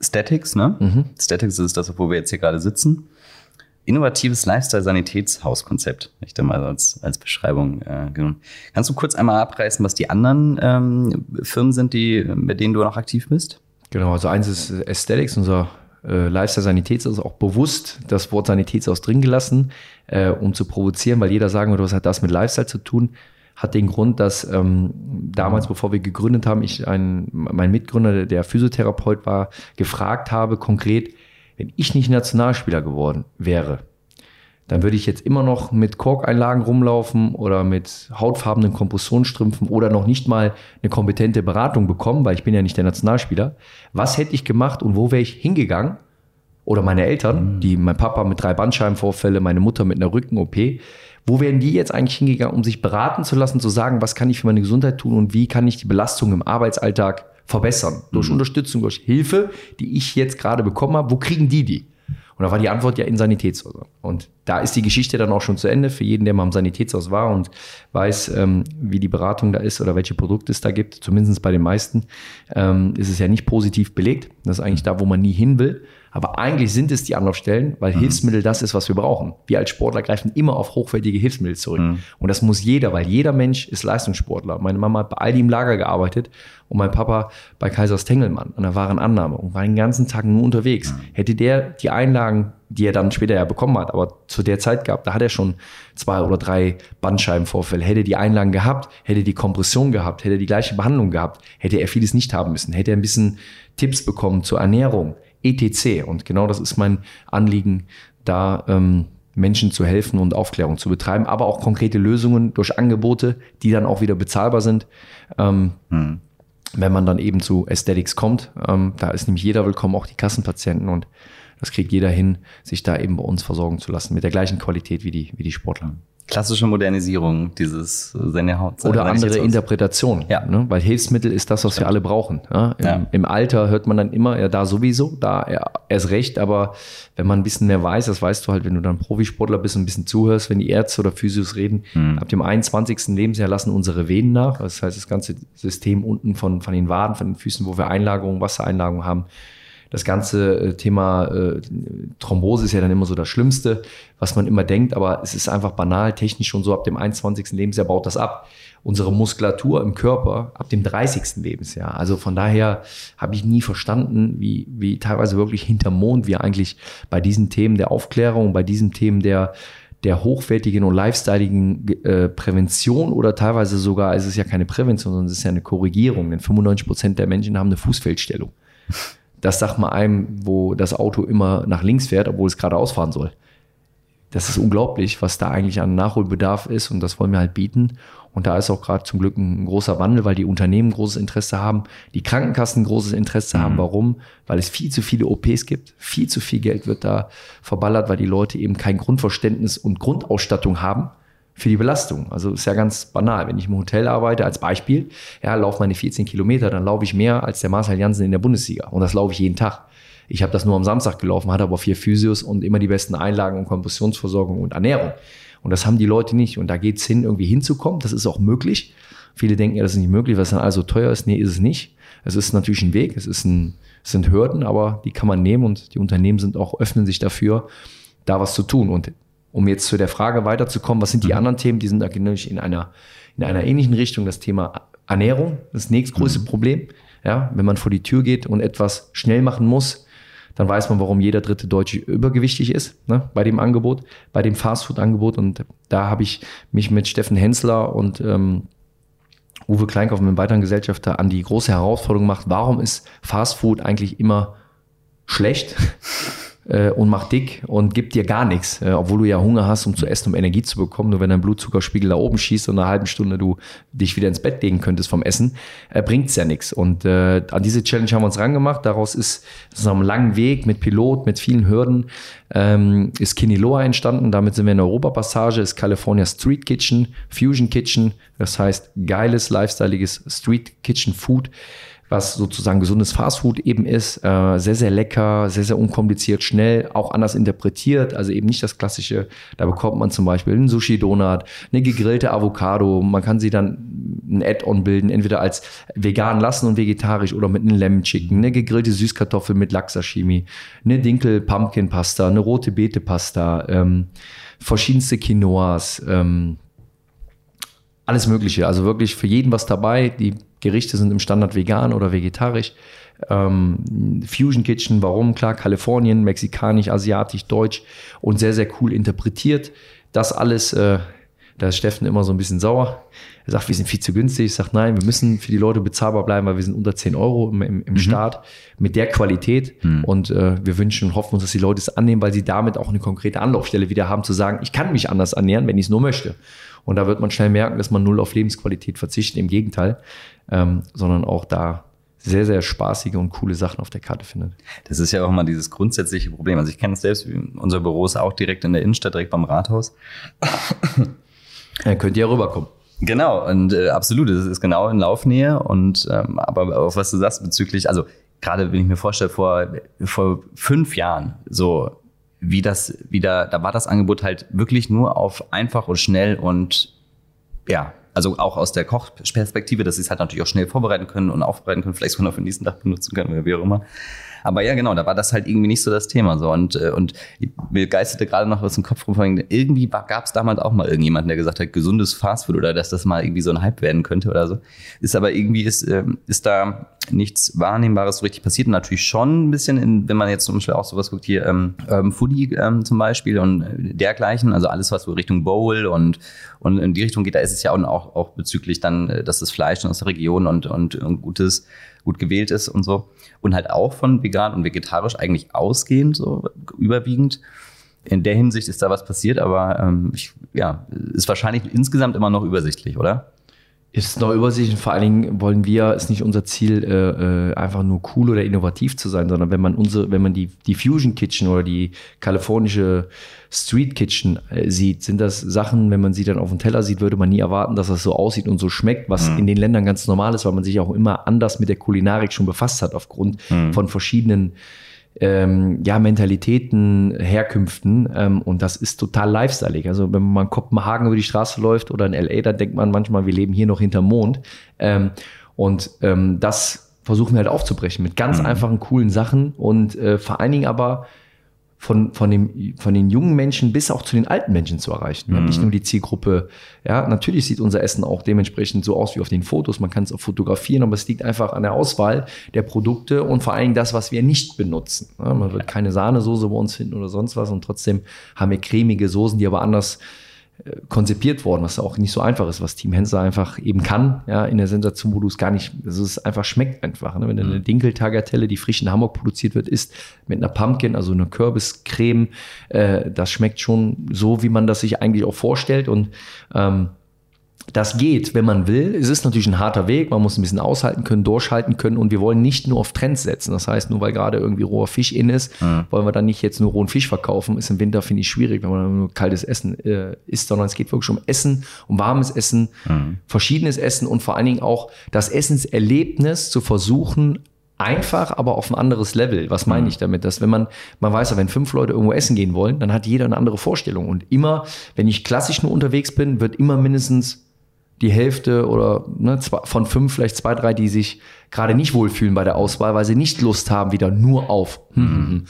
Statics, ne? Mhm. Statics ist das, wo wir jetzt hier gerade sitzen. Innovatives Lifestyle-Sanitätshauskonzept, ich da mal als, als Beschreibung äh, genommen. Kannst du kurz einmal abreißen, was die anderen ähm, Firmen sind, die, mit denen du noch aktiv bist?
Genau, also eins ist Aesthetics, unser äh, Lifestyle-Sanitätshaus, auch bewusst das Wort Sanitätshaus drin gelassen, äh, um zu provozieren, weil jeder sagen würde, was hat das mit Lifestyle zu tun? Hat den Grund, dass ähm, damals, bevor wir gegründet haben, ich einen, mein Mitgründer, der Physiotherapeut war, gefragt habe, konkret, wenn ich nicht Nationalspieler geworden wäre, dann würde ich jetzt immer noch mit Korkeinlagen rumlaufen oder mit hautfarbenen Kompressionsstrümpfen oder noch nicht mal eine kompetente Beratung bekommen, weil ich bin ja nicht der Nationalspieler. Was hätte ich gemacht und wo wäre ich hingegangen? Oder meine Eltern, mhm. die mein Papa mit drei Bandscheibenvorfälle, meine Mutter mit einer Rücken-OP. Wo wären die jetzt eigentlich hingegangen, um sich beraten zu lassen, zu sagen, was kann ich für meine Gesundheit tun und wie kann ich die Belastung im Arbeitsalltag verbessern? Durch mhm. Unterstützung, durch Hilfe, die ich jetzt gerade bekommen habe. Wo kriegen die die? Und da war die Antwort ja in Sanitätshäusern. Und da ist die Geschichte dann auch schon zu Ende für jeden, der mal im Sanitätshaus war und weiß, ähm, wie die Beratung da ist oder welche Produkte es da gibt. Zumindest bei den meisten ähm, ist es ja nicht positiv belegt. Das ist eigentlich da, wo man nie hin will. Aber eigentlich sind es die Anlaufstellen, weil mhm. Hilfsmittel das ist, was wir brauchen. Wir als Sportler greifen immer auf hochwertige Hilfsmittel zurück. Mhm. Und das muss jeder, weil jeder Mensch ist Leistungssportler. Meine Mama hat bei Aldi im Lager gearbeitet und mein Papa bei Kaisers Tengelmann an der Warenannahme und war den ganzen Tag nur unterwegs. Mhm. Hätte der die Einlagen, die er dann später ja bekommen hat, aber zu der Zeit gehabt, da hat er schon zwei oder drei Bandscheibenvorfälle. Hätte die Einlagen gehabt, hätte die Kompression gehabt, hätte die gleiche Behandlung gehabt, hätte er vieles nicht haben müssen. Hätte er ein bisschen Tipps bekommen zur Ernährung, etc. Und genau das ist mein Anliegen, da ähm, Menschen zu helfen und Aufklärung zu betreiben, aber auch konkrete Lösungen durch Angebote, die dann auch wieder bezahlbar sind. Ähm, hm. Wenn man dann eben zu Aesthetics kommt, ähm, da ist nämlich jeder willkommen, auch die Kassenpatienten und das kriegt jeder hin, sich da eben bei uns versorgen zu lassen, mit der gleichen Qualität wie die, wie die Sportler
klassische Modernisierung dieses
Sendehaut. Oder andere Interpretation. Ja. Ne? Weil Hilfsmittel ist das, was Stimmt. wir alle brauchen. Ja? Im, ja. Im, Alter hört man dann immer, ja, da sowieso, da ja, erst recht, aber wenn man ein bisschen mehr weiß, das weißt du halt, wenn du dann Profisportler bist und ein bisschen zuhörst, wenn die Ärzte oder Physios reden, mhm. ab dem 21. Lebensjahr lassen unsere Venen nach. Das heißt, das ganze System unten von, von den Waden, von den Füßen, wo wir Einlagerungen, Wassereinlagerungen haben, das ganze äh, Thema äh, Thrombose ist ja dann immer so das Schlimmste, was man immer denkt, aber es ist einfach banal, technisch schon so, ab dem 21. Lebensjahr baut das ab. Unsere Muskulatur im Körper ab dem 30. Lebensjahr. Also von daher habe ich nie verstanden, wie, wie teilweise wirklich hinter Mond wir eigentlich bei diesen Themen der Aufklärung, bei diesen Themen der der hochwertigen und lifestyleigen äh, Prävention oder teilweise sogar, es ist ja keine Prävention, sondern es ist ja eine Korrigierung, denn 95 Prozent der Menschen haben eine Fußfeldstellung. Das sagt man einem, wo das Auto immer nach links fährt, obwohl es geradeaus fahren soll. Das ist unglaublich, was da eigentlich an Nachholbedarf ist und das wollen wir halt bieten. Und da ist auch gerade zum Glück ein großer Wandel, weil die Unternehmen großes Interesse haben, die Krankenkassen großes Interesse mhm. haben. Warum? Weil es viel zu viele OPs gibt, viel zu viel Geld wird da verballert, weil die Leute eben kein Grundverständnis und Grundausstattung haben für die Belastung. Also ist ja ganz banal. Wenn ich im Hotel arbeite, als Beispiel, ja, laufe meine 14 Kilometer, dann laufe ich mehr als der Marcel Janssen in der Bundesliga. Und das laufe ich jeden Tag. Ich habe das nur am Samstag gelaufen, hatte aber vier Physios und immer die besten Einlagen und Kompressionsversorgung und Ernährung. Und das haben die Leute nicht. Und da geht's hin, irgendwie hinzukommen. Das ist auch möglich. Viele denken ja, das ist nicht möglich, weil es dann also teuer ist. Nee, ist es nicht. Es ist natürlich ein Weg, es, ist ein, es sind Hürden, aber die kann man nehmen und die Unternehmen sind auch, öffnen sich dafür, da was zu tun. Und um jetzt zu der Frage weiterzukommen, was sind die mhm. anderen Themen? Die sind natürlich in einer, in einer ähnlichen Richtung. Das Thema Ernährung, das nächstgrößte mhm. Problem. Ja, wenn man vor die Tür geht und etwas schnell machen muss, dann weiß man, warum jeder dritte Deutsche übergewichtig ist ne, bei dem Angebot, bei dem Fastfood-Angebot. Und da habe ich mich mit Steffen Hensler und ähm, Uwe Kleinkauf, meinem weiteren Gesellschafter, an die große Herausforderung gemacht, warum ist Fastfood eigentlich immer schlecht? äh, und macht dick und gibt dir gar nichts, äh, obwohl du ja Hunger hast, um zu essen, um Energie zu bekommen. Nur wenn dein Blutzuckerspiegel da oben schießt und eine halbe Stunde du dich wieder ins Bett legen könntest vom Essen, äh, bringt's ja nichts. Und äh, an diese Challenge haben wir uns rangemacht. Daraus ist nach einem langen Weg mit Pilot, mit vielen Hürden, ähm, ist Kiniloa entstanden. Damit sind wir in der Europapassage, ist California Street Kitchen, Fusion Kitchen. Das heißt geiles, lifestyleiges Street Kitchen Food was sozusagen gesundes Fastfood eben ist. Äh, sehr, sehr lecker, sehr, sehr unkompliziert, schnell, auch anders interpretiert. Also eben nicht das klassische, da bekommt man zum Beispiel einen Sushi-Donut, eine gegrillte Avocado. Man kann sie dann ein Add-on bilden, entweder als vegan lassen und vegetarisch oder mit einem Lemon Chicken, eine gegrillte Süßkartoffel mit Lachsashimi, eine Dinkel-Pumpkin-Pasta, eine rote Beete-Pasta, ähm, verschiedenste Quinoas, ähm, alles Mögliche. Also wirklich für jeden was dabei. Die Gerichte sind im Standard vegan oder vegetarisch. Ähm, Fusion Kitchen, warum? Klar, Kalifornien, mexikanisch, asiatisch, deutsch und sehr, sehr cool interpretiert. Das alles, äh, da ist Steffen immer so ein bisschen sauer. Er sagt, wir sind viel zu günstig. Ich sage, nein, wir müssen für die Leute bezahlbar bleiben, weil wir sind unter 10 Euro im, im, im mhm. Start mit der Qualität. Mhm. Und äh, wir wünschen und hoffen uns, dass die Leute es annehmen, weil sie damit auch eine konkrete Anlaufstelle wieder haben, zu sagen, ich kann mich anders ernähren, wenn ich es nur möchte. Und da wird man schnell merken, dass man null auf Lebensqualität verzichtet. Im Gegenteil, ähm, sondern auch da sehr, sehr spaßige und coole Sachen auf der Karte findet.
Das ist ja auch mal dieses grundsätzliche Problem. Also ich kenne es selbst, unser Büro ist auch direkt in der Innenstadt, direkt beim Rathaus.
Dann könnt ihr ja rüberkommen.
Genau, und äh, absolut, es ist genau in Laufnähe. Und ähm, aber auch was du sagst bezüglich, also gerade wenn ich mir vorstelle, vor, vor fünf Jahren, so wie das wieder, da war das Angebot halt wirklich nur auf einfach und schnell und ja, also auch aus der Kochperspektive, dass sie es halt natürlich auch schnell vorbereiten können und aufbereiten können, vielleicht sogar noch für den nächsten Tag benutzen können oder wie auch immer. Aber ja, genau, da war das halt irgendwie nicht so das Thema. So. Und, äh, und mir geisterte gerade noch was im Kopf rum. Irgendwie gab es damals auch mal irgendjemanden, der gesagt hat, gesundes Fastfood oder dass das mal irgendwie so ein Hype werden könnte oder so. Ist aber irgendwie, ist, ähm, ist da nichts Wahrnehmbares so richtig passiert. Und natürlich schon ein bisschen, in, wenn man jetzt zum Beispiel auch sowas guckt, hier ähm, Foodie ähm, zum Beispiel und dergleichen, also alles, was so Richtung Bowl und, und in die Richtung geht, da ist es ja auch, auch bezüglich dann, äh, dass das Fleisch aus der Region und, und, und gutes gut gewählt ist und so. Und halt auch von vegan und vegetarisch eigentlich ausgehend, so überwiegend. In der Hinsicht ist da was passiert, aber ähm, ich, ja, ist wahrscheinlich insgesamt immer noch übersichtlich, oder?
Ist noch übersichtlich. Vor allen Dingen wollen wir, ist nicht unser Ziel, äh, äh, einfach nur cool oder innovativ zu sein, sondern wenn man unsere, wenn man die, die Fusion Kitchen oder die kalifornische Street Kitchen äh, sieht, sind das Sachen, wenn man sie dann auf dem Teller sieht, würde man nie erwarten, dass das so aussieht und so schmeckt, was mhm. in den Ländern ganz normal ist, weil man sich auch immer anders mit der Kulinarik schon befasst hat, aufgrund mhm. von verschiedenen ähm, ja, Mentalitäten, Herkünften ähm, und das ist total lifestyleig. Also wenn man in Kopenhagen über die Straße läuft oder in LA, da denkt man manchmal, wir leben hier noch hinterm Mond ähm, und ähm, das versuchen wir halt aufzubrechen mit ganz mhm. einfachen, coolen Sachen und äh, vor allen Dingen aber von, von, dem, von den jungen Menschen bis auch zu den alten Menschen zu erreichen. Haben nicht mhm. nur die Zielgruppe, ja, natürlich sieht unser Essen auch dementsprechend so aus wie auf den Fotos, man kann es auch fotografieren, aber es liegt einfach an der Auswahl der Produkte und vor allen Dingen das, was wir nicht benutzen. Ja, man wird keine Sahnesoße bei uns finden oder sonst was und trotzdem haben wir cremige Soßen, die aber anders konzipiert worden, was auch nicht so einfach ist, was Team Hensler einfach eben kann, ja, in der Sensation, wo du es gar nicht, also es einfach schmeckt einfach. Ne? Wenn du eine mhm. Dinkeltagatelle, die frisch in Hamburg produziert wird, isst, mit einer Pumpkin, also einer Kürbiscreme, äh, das schmeckt schon so, wie man das sich eigentlich auch vorstellt und ähm, das geht, wenn man will. Es ist natürlich ein harter Weg. Man muss ein bisschen aushalten können, durchhalten können. Und wir wollen nicht nur auf Trends setzen. Das heißt, nur weil gerade irgendwie roher Fisch in ist, mhm. wollen wir dann nicht jetzt nur rohen Fisch verkaufen. Ist im Winter, finde ich, schwierig, wenn man nur kaltes Essen äh, isst, sondern es geht wirklich um Essen, um warmes Essen, mhm. verschiedenes Essen und vor allen Dingen auch das Essenserlebnis zu versuchen, einfach, aber auf ein anderes Level. Was meine mhm. ich damit? Dass wenn man, man weiß ja, wenn fünf Leute irgendwo essen gehen wollen, dann hat jeder eine andere Vorstellung. Und immer, wenn ich klassisch nur unterwegs bin, wird immer mindestens die Hälfte oder ne, von fünf vielleicht zwei, drei, die sich gerade nicht wohlfühlen bei der Auswahl, weil sie nicht Lust haben, wieder nur auf. Mhm.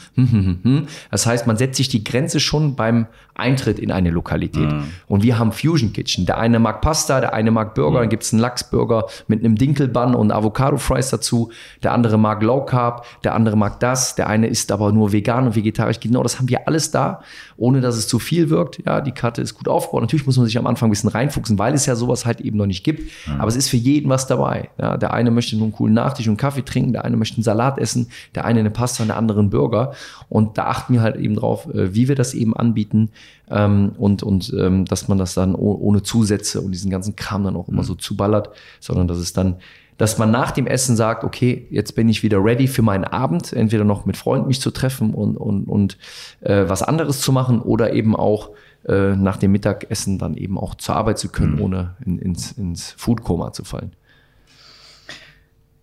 Das heißt, man setzt sich die Grenze schon beim Eintritt in eine Lokalität. Mhm. Und wir haben Fusion Kitchen. Der eine mag Pasta, der eine mag Burger, mhm. dann gibt's einen Lachsburger mit einem Dinkelbun und Avocado Fries dazu. Der andere mag Low Carb, der andere mag das, der eine isst aber nur vegan und vegetarisch. Genau, das haben wir alles da, ohne dass es zu viel wirkt. Ja, die Karte ist gut aufgebaut. Natürlich muss man sich am Anfang ein bisschen reinfuchsen, weil es ja sowas halt eben noch nicht gibt. Mhm. Aber es ist für jeden was dabei. Ja, der eine möchte nur einen coolen Nachtisch und Kaffee trinken, der eine möchte einen Salat essen, der eine eine Pasta und der andere einen Burger. Und da achten wir halt eben drauf, äh, wie wir das eben anbieten ähm, und, und ähm, dass man das dann ohne Zusätze und diesen ganzen Kram dann auch immer mhm. so zuballert, sondern dass es dann dass man nach dem Essen sagt, okay, jetzt bin ich wieder ready für meinen Abend, entweder noch mit Freunden mich zu treffen und, und, und äh, was anderes zu machen oder eben auch äh, nach dem Mittagessen dann eben auch zur Arbeit zu können, mhm. ohne in, ins, ins Foodkoma zu fallen.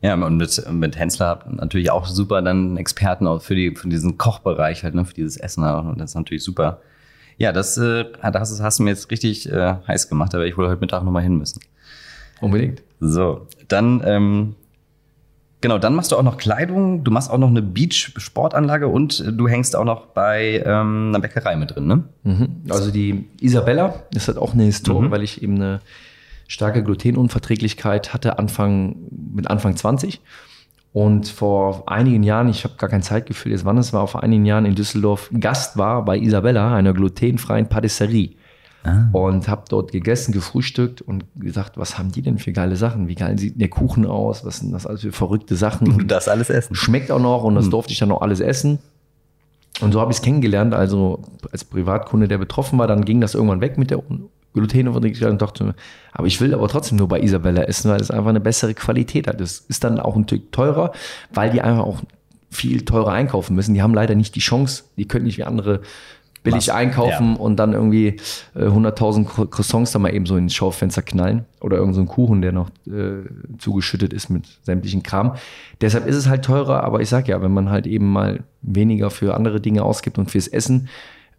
Ja, und mit, mit Hensler natürlich auch super dann Experten auch für, die, für diesen Kochbereich halt, ne, für dieses Essen. Und das ist natürlich super. Ja, das, äh, das hast du mir jetzt richtig äh, heiß gemacht, aber ich wohl heute Mittag nochmal hin müssen.
Unbedingt.
So, dann, ähm, genau, dann machst du auch noch Kleidung, du machst auch noch eine Beach-Sportanlage und du hängst auch noch bei ähm, einer Bäckerei mit drin, ne?
Mhm. Also die Isabella, das hat auch eine Historie, mhm. weil ich eben eine starke Glutenunverträglichkeit hatte, Anfang, mit Anfang 20. Und vor einigen Jahren, ich habe gar kein Zeitgefühl jetzt wann es war, vor einigen Jahren in Düsseldorf Gast war bei Isabella, einer glutenfreien Patisserie. Ah. Und habe dort gegessen, gefrühstückt und gesagt, was haben die denn für geile Sachen? Wie geil sieht der Kuchen aus? Was sind das alles für verrückte Sachen?
Und das alles essen.
Schmeckt auch noch und das hm. durfte ich dann auch alles essen. Und so habe ich es kennengelernt, also als Privatkunde, der betroffen war, dann ging das irgendwann weg mit der Glutenunverträglichkeit und dachte mir, aber ich will aber trotzdem nur bei Isabella essen, weil es einfach eine bessere Qualität hat. Das ist dann auch ein Stück teurer, weil die einfach auch viel teurer einkaufen müssen. Die haben leider nicht die Chance, die können nicht wie andere billig Was? einkaufen ja. und dann irgendwie äh, 100.000 Croissants da mal eben so ins Schaufenster knallen oder irgendein so Kuchen, der noch äh, zugeschüttet ist mit sämtlichen Kram. Deshalb ist es halt teurer, aber ich sag ja, wenn man halt eben mal weniger für andere Dinge ausgibt und fürs Essen,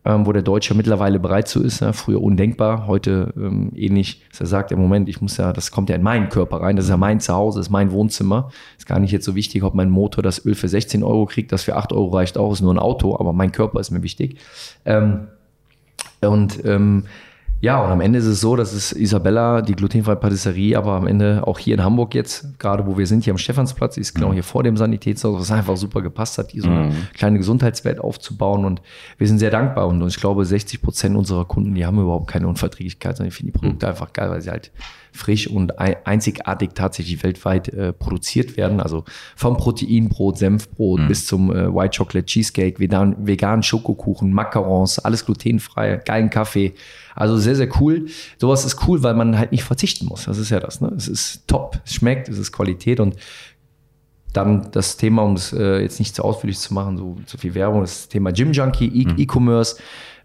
ähm, wo der Deutsche mittlerweile bereit zu ist. Ja, früher undenkbar, heute ähm, ähnlich, dass er sagt, im Moment, ich muss ja, das kommt ja in meinen Körper rein, das ist ja mein Zuhause, das ist mein Wohnzimmer. Ist gar nicht jetzt so wichtig, ob mein Motor das Öl für 16 Euro kriegt, das für 8 Euro reicht auch, ist nur ein Auto, aber mein Körper ist mir wichtig. Ähm, und ähm, ja, und am Ende ist es so, dass es Isabella, die glutenfreie Patisserie, aber am Ende auch hier in Hamburg jetzt, gerade wo wir sind, hier am Stephansplatz, ist genau mhm. hier vor dem Sanitätshaus, was einfach super gepasst hat, hier so eine mhm. kleine Gesundheitswelt aufzubauen. Und wir sind sehr dankbar. Und ich glaube, 60 Prozent unserer Kunden, die haben überhaupt keine Unverträglichkeit, sondern ich finde die Produkte mhm. einfach geil, weil sie halt frisch und einzigartig tatsächlich weltweit äh, produziert werden. Also vom Proteinbrot, Senfbrot mhm. bis zum äh, White Chocolate Cheesecake, vegan, veganen Schokokuchen, Macarons, alles glutenfrei, geilen Kaffee. Also sehr, sehr cool. Sowas ist cool, weil man halt nicht verzichten muss. Das ist ja das. Ne? Es ist top, es schmeckt, es ist Qualität und dann das Thema, um es äh, jetzt nicht zu ausführlich zu machen, so zu viel Werbung, das Thema Gym Junkie, e- mhm. E-Commerce.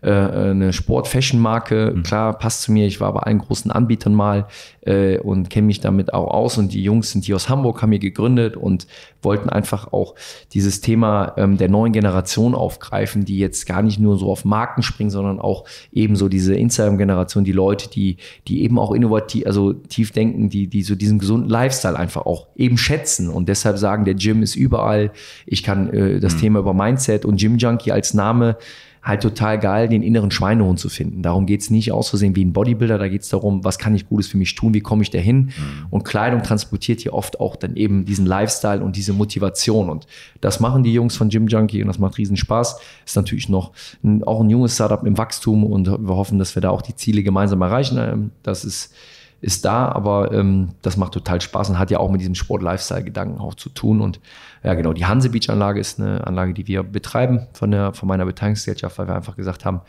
Äh, eine Sport-Fashion-Marke. Mhm. Klar, passt zu mir. Ich war bei allen großen Anbietern mal äh, und kenne mich damit auch aus. Und die Jungs sind hier aus Hamburg, haben hier gegründet und wollten einfach auch dieses Thema ähm, der neuen Generation aufgreifen, die jetzt gar nicht nur so auf Marken springen, sondern auch eben so diese Instagram-Generation, die Leute, die, die eben auch innovativ, also tief denken, die, die so diesen gesunden Lifestyle einfach auch eben schätzen und deshalb sagen, der Gym ist überall. Ich kann äh, das mhm. Thema über Mindset und Gym Junkie als Name halt total geil, den inneren Schweinehund zu finden. Darum geht's nicht aus Versehen wie ein Bodybuilder, da geht's darum, was kann ich Gutes für mich tun, wie komme ich dahin? Mhm. Und Kleidung transportiert hier oft auch dann eben diesen Lifestyle und diese Motivation. Und das machen die Jungs von Gym Junkie und das macht riesen Spaß. Ist natürlich noch ein, auch ein junges Startup im Wachstum und wir hoffen, dass wir da auch die Ziele gemeinsam erreichen. Ähm, das ist ist da, aber ähm, das macht total Spaß und hat ja auch mit diesem Sport-Lifestyle-Gedanken auch zu tun. Und ja, genau, die Hanse Beach-Anlage ist eine Anlage, die wir betreiben von, der, von meiner Beteiligungsgesellschaft, weil wir einfach gesagt haben,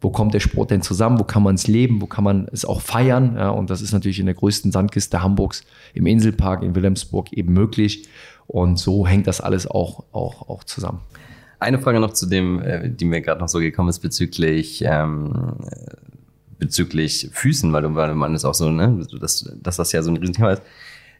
wo kommt der Sport denn zusammen, wo kann man es leben, wo kann man es auch feiern. Ja, und das ist natürlich in der größten Sandkiste Hamburgs im Inselpark in Wilhelmsburg eben möglich. Und so hängt das alles auch, auch, auch zusammen.
Eine Frage noch zu dem, äh, die mir gerade noch so gekommen ist bezüglich ähm, bezüglich Füßen, weil, du, weil man ist auch so, ne, dass, dass das ja so ein Riesenthema ist.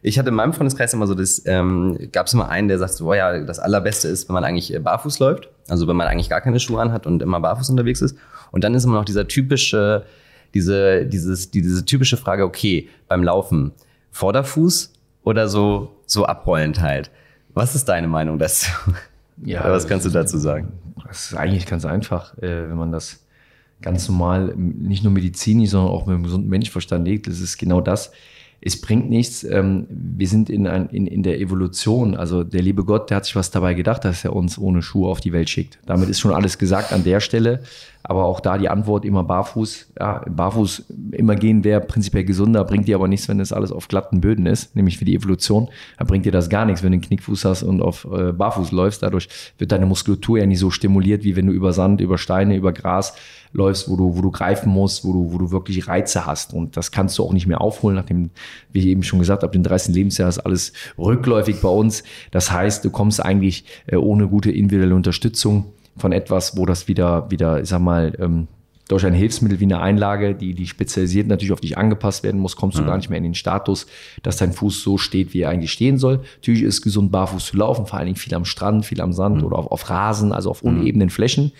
Ich hatte in meinem Freundeskreis immer so, das ähm, gab es immer einen, der sagt so, oh ja, das Allerbeste ist, wenn man eigentlich äh, barfuß läuft, also wenn man eigentlich gar keine Schuhe anhat und immer barfuß unterwegs ist. Und dann ist immer noch dieser typische, diese, dieses, diese typische Frage, okay, beim Laufen, Vorderfuß oder so, so abrollend halt. Was ist deine Meinung dazu? Ja, was kannst du dazu sagen?
Das ist eigentlich ganz einfach, äh, wenn man das ganz normal, nicht nur medizinisch, sondern auch mit einem gesunden Menschverstand legt. Das ist genau das. Es bringt nichts. Ähm, wir sind in, ein, in, in der Evolution. Also der liebe Gott, der hat sich was dabei gedacht, dass er uns ohne Schuhe auf die Welt schickt. Damit ist schon alles gesagt an der Stelle. Aber auch da die Antwort immer barfuß. Ja, barfuß immer gehen wäre prinzipiell gesunder, bringt dir aber nichts, wenn das alles auf glatten Böden ist, nämlich für die Evolution. Da bringt dir das gar nichts, wenn du einen Knickfuß hast und auf äh, barfuß läufst. Dadurch wird deine Muskulatur ja nicht so stimuliert, wie wenn du über Sand, über Steine, über Gras läufst, wo du, wo du greifen musst, wo du, wo du wirklich Reize hast. Und das kannst du auch nicht mehr aufholen, nachdem, wie ich eben schon gesagt habe, den 30. Lebensjahr ist alles rückläufig bei uns. Das heißt, du kommst eigentlich äh, ohne gute individuelle Unterstützung von etwas, wo das wieder, wieder, ich sag mal, ähm, durch ein Hilfsmittel wie eine Einlage, die, die spezialisiert natürlich auf dich angepasst werden muss, kommst du
Mhm.
gar nicht mehr in den Status, dass dein Fuß so steht, wie er eigentlich stehen soll. Natürlich ist es gesund, barfuß zu laufen, vor allen Dingen viel am Strand, viel am Sand
Mhm.
oder auf, auf Rasen, also auf unebenen Flächen.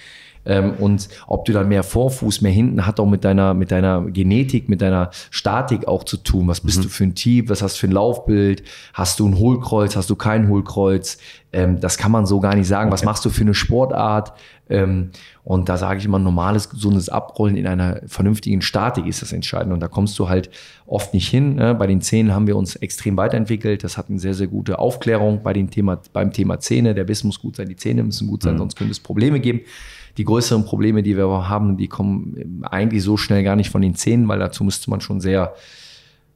Ähm, und ob du dann mehr Vorfuß, mehr hinten, hat auch mit deiner, mit deiner Genetik, mit deiner Statik auch zu tun. Was bist du für ein Typ? Was hast du für ein Laufbild? Hast du ein Hohlkreuz? Hast du kein Hohlkreuz? Ähm, das kann man so gar nicht sagen. Was machst du für eine Sportart? Ähm, und da sage ich immer, normales, gesundes Abrollen in einer vernünftigen Statik ist das Entscheidende. Und da kommst du halt oft nicht hin. Ne? Bei den Zähnen haben wir uns extrem weiterentwickelt. Das hat eine sehr, sehr gute Aufklärung bei dem Thema, beim Thema Zähne. Der Biss muss gut sein, die Zähne müssen gut sein, sonst könnte es Probleme geben. Die größeren Probleme, die wir haben, die kommen eigentlich so schnell gar nicht von den Zähnen, weil dazu müsste man schon sehr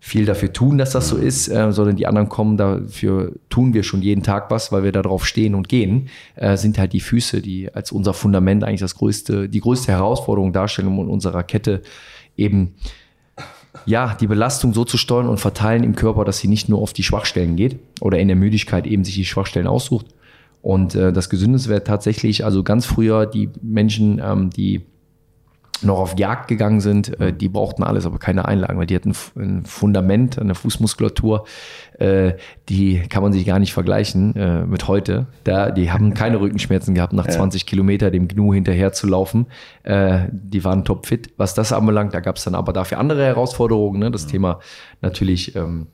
viel dafür tun, dass das so ist, äh, sondern die anderen kommen dafür, tun wir schon jeden Tag was, weil wir darauf stehen und gehen, äh, sind halt die Füße, die als unser Fundament eigentlich das größte, die größte Herausforderung darstellen, um in unserer Kette eben ja, die Belastung so zu steuern und verteilen im Körper, dass sie nicht nur auf die Schwachstellen geht oder in der Müdigkeit eben sich die Schwachstellen aussucht. Und äh, das Gesündeste wäre tatsächlich, also ganz früher die Menschen, ähm, die noch auf Jagd gegangen sind, äh, die brauchten alles, aber keine Einlagen, weil die hatten ein Fundament, eine Fußmuskulatur, äh, die kann man sich gar nicht vergleichen äh, mit heute. Da, die haben keine Rückenschmerzen gehabt, nach 20 Kilometer dem Gnu hinterher zu laufen. Äh, die waren topfit, was das anbelangt. Da gab es dann aber dafür andere Herausforderungen. Ne? Das Thema natürlich ähm,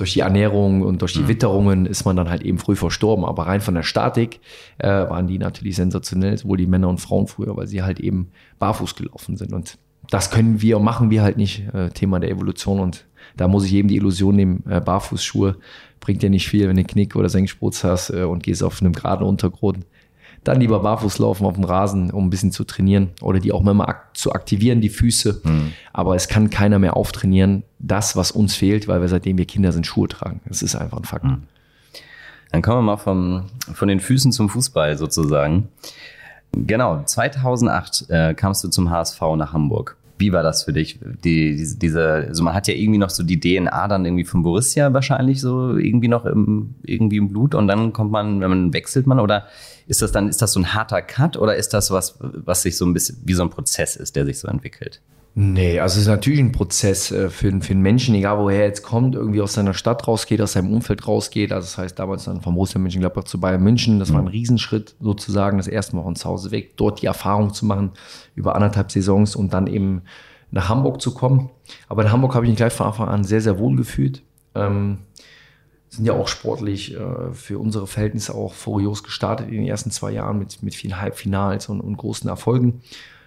durch die Ernährung und durch die Witterungen ist man dann halt eben früh verstorben. Aber rein von der Statik äh, waren die natürlich sensationell, sowohl die Männer und Frauen früher, weil sie halt eben barfuß gelaufen sind. Und das können wir, machen wir halt nicht, äh, Thema der Evolution. Und da muss ich eben die Illusion nehmen, äh, Barfußschuhe bringt dir nicht viel, wenn du Knick oder Senkspurz hast äh, und gehst auf einem geraden Untergrund. Dann lieber barfuß laufen auf dem Rasen, um ein bisschen zu trainieren oder die auch mal ak zu aktivieren, die Füße. Aber es kann keiner mehr auftrainieren, das, was uns fehlt, weil wir seitdem wir Kinder sind, Schuhe tragen. Das ist einfach ein Fakt.
Dann kommen wir mal vom, von den Füßen zum Fußball sozusagen. Genau, 2008 äh, kamst du zum HSV nach Hamburg. Wie war das für dich? Die, diese, diese, also man hat ja irgendwie noch so die DNA dann irgendwie von Borussia wahrscheinlich so irgendwie noch im, irgendwie im Blut und dann kommt man, wenn man wechselt man oder ist das dann, ist das so ein harter Cut oder ist das was, was sich so ein bisschen wie so ein Prozess ist, der sich so entwickelt?
Nee, also es ist natürlich ein Prozess äh, für, für einen Menschen, egal woher er jetzt kommt, irgendwie aus seiner Stadt rausgeht, aus seinem Umfeld rausgeht. Also das heißt damals dann vom Borussia Mönchengladbach zu Bayern München. Das war ein Riesenschritt sozusagen, das erste Mal von zu Hause weg, dort die Erfahrung zu machen über anderthalb Saisons und dann eben nach Hamburg zu kommen. Aber in Hamburg habe ich mich gleich von Anfang an sehr, sehr wohl gefühlt. Ähm, sind ja auch sportlich äh, für unsere Verhältnisse auch furios gestartet in den ersten zwei Jahren mit, mit vielen Halbfinals und, und großen Erfolgen.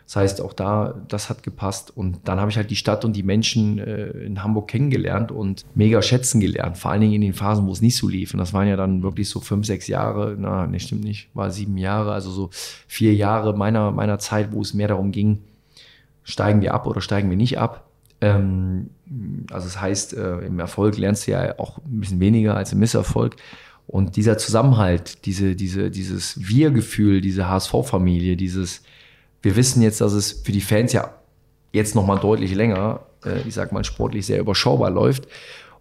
Das heißt, auch da, das hat gepasst. Und dann habe ich halt die Stadt und die Menschen äh, in Hamburg kennengelernt und mega schätzen gelernt. Vor allen Dingen in den Phasen, wo es nicht so lief. Und das waren ja dann wirklich so fünf, sechs Jahre. Na, ne, stimmt nicht. War sieben Jahre. Also so vier Jahre meiner, meiner Zeit, wo es mehr darum ging, steigen wir ab oder steigen wir nicht ab. Ähm, also das heißt, äh, im Erfolg lernst du ja auch ein bisschen weniger als im Misserfolg. Und dieser Zusammenhalt, diese, diese, dieses Wir-Gefühl, diese HSV-Familie, dieses, wir wissen jetzt, dass es für die Fans ja jetzt nochmal deutlich länger, äh, ich sag mal, sportlich sehr überschaubar läuft.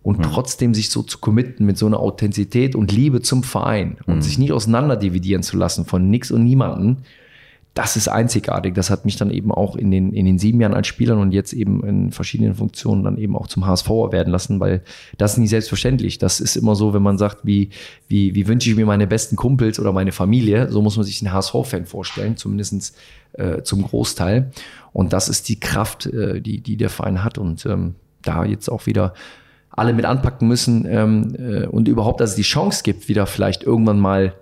Und trotzdem sich so zu committen mit so einer Authentizität und Liebe zum Verein und sich nicht auseinanderdividieren zu lassen von nix und niemanden, das ist einzigartig. Das hat mich dann eben auch in den, in den sieben Jahren als Spieler und jetzt eben in verschiedenen Funktionen dann eben auch zum HSV werden lassen, weil das ist nicht selbstverständlich. Das ist immer so, wenn man sagt, wie, wie, wie wünsche ich mir meine besten Kumpels oder meine Familie, so muss man sich den HSV-Fan vorstellen, zumindest äh, zum Großteil. Und das ist die Kraft, äh, die, die der Verein hat. Und ähm, da jetzt auch wieder alle mit anpacken müssen ähm, äh, und überhaupt, dass es die Chance gibt, wieder vielleicht irgendwann mal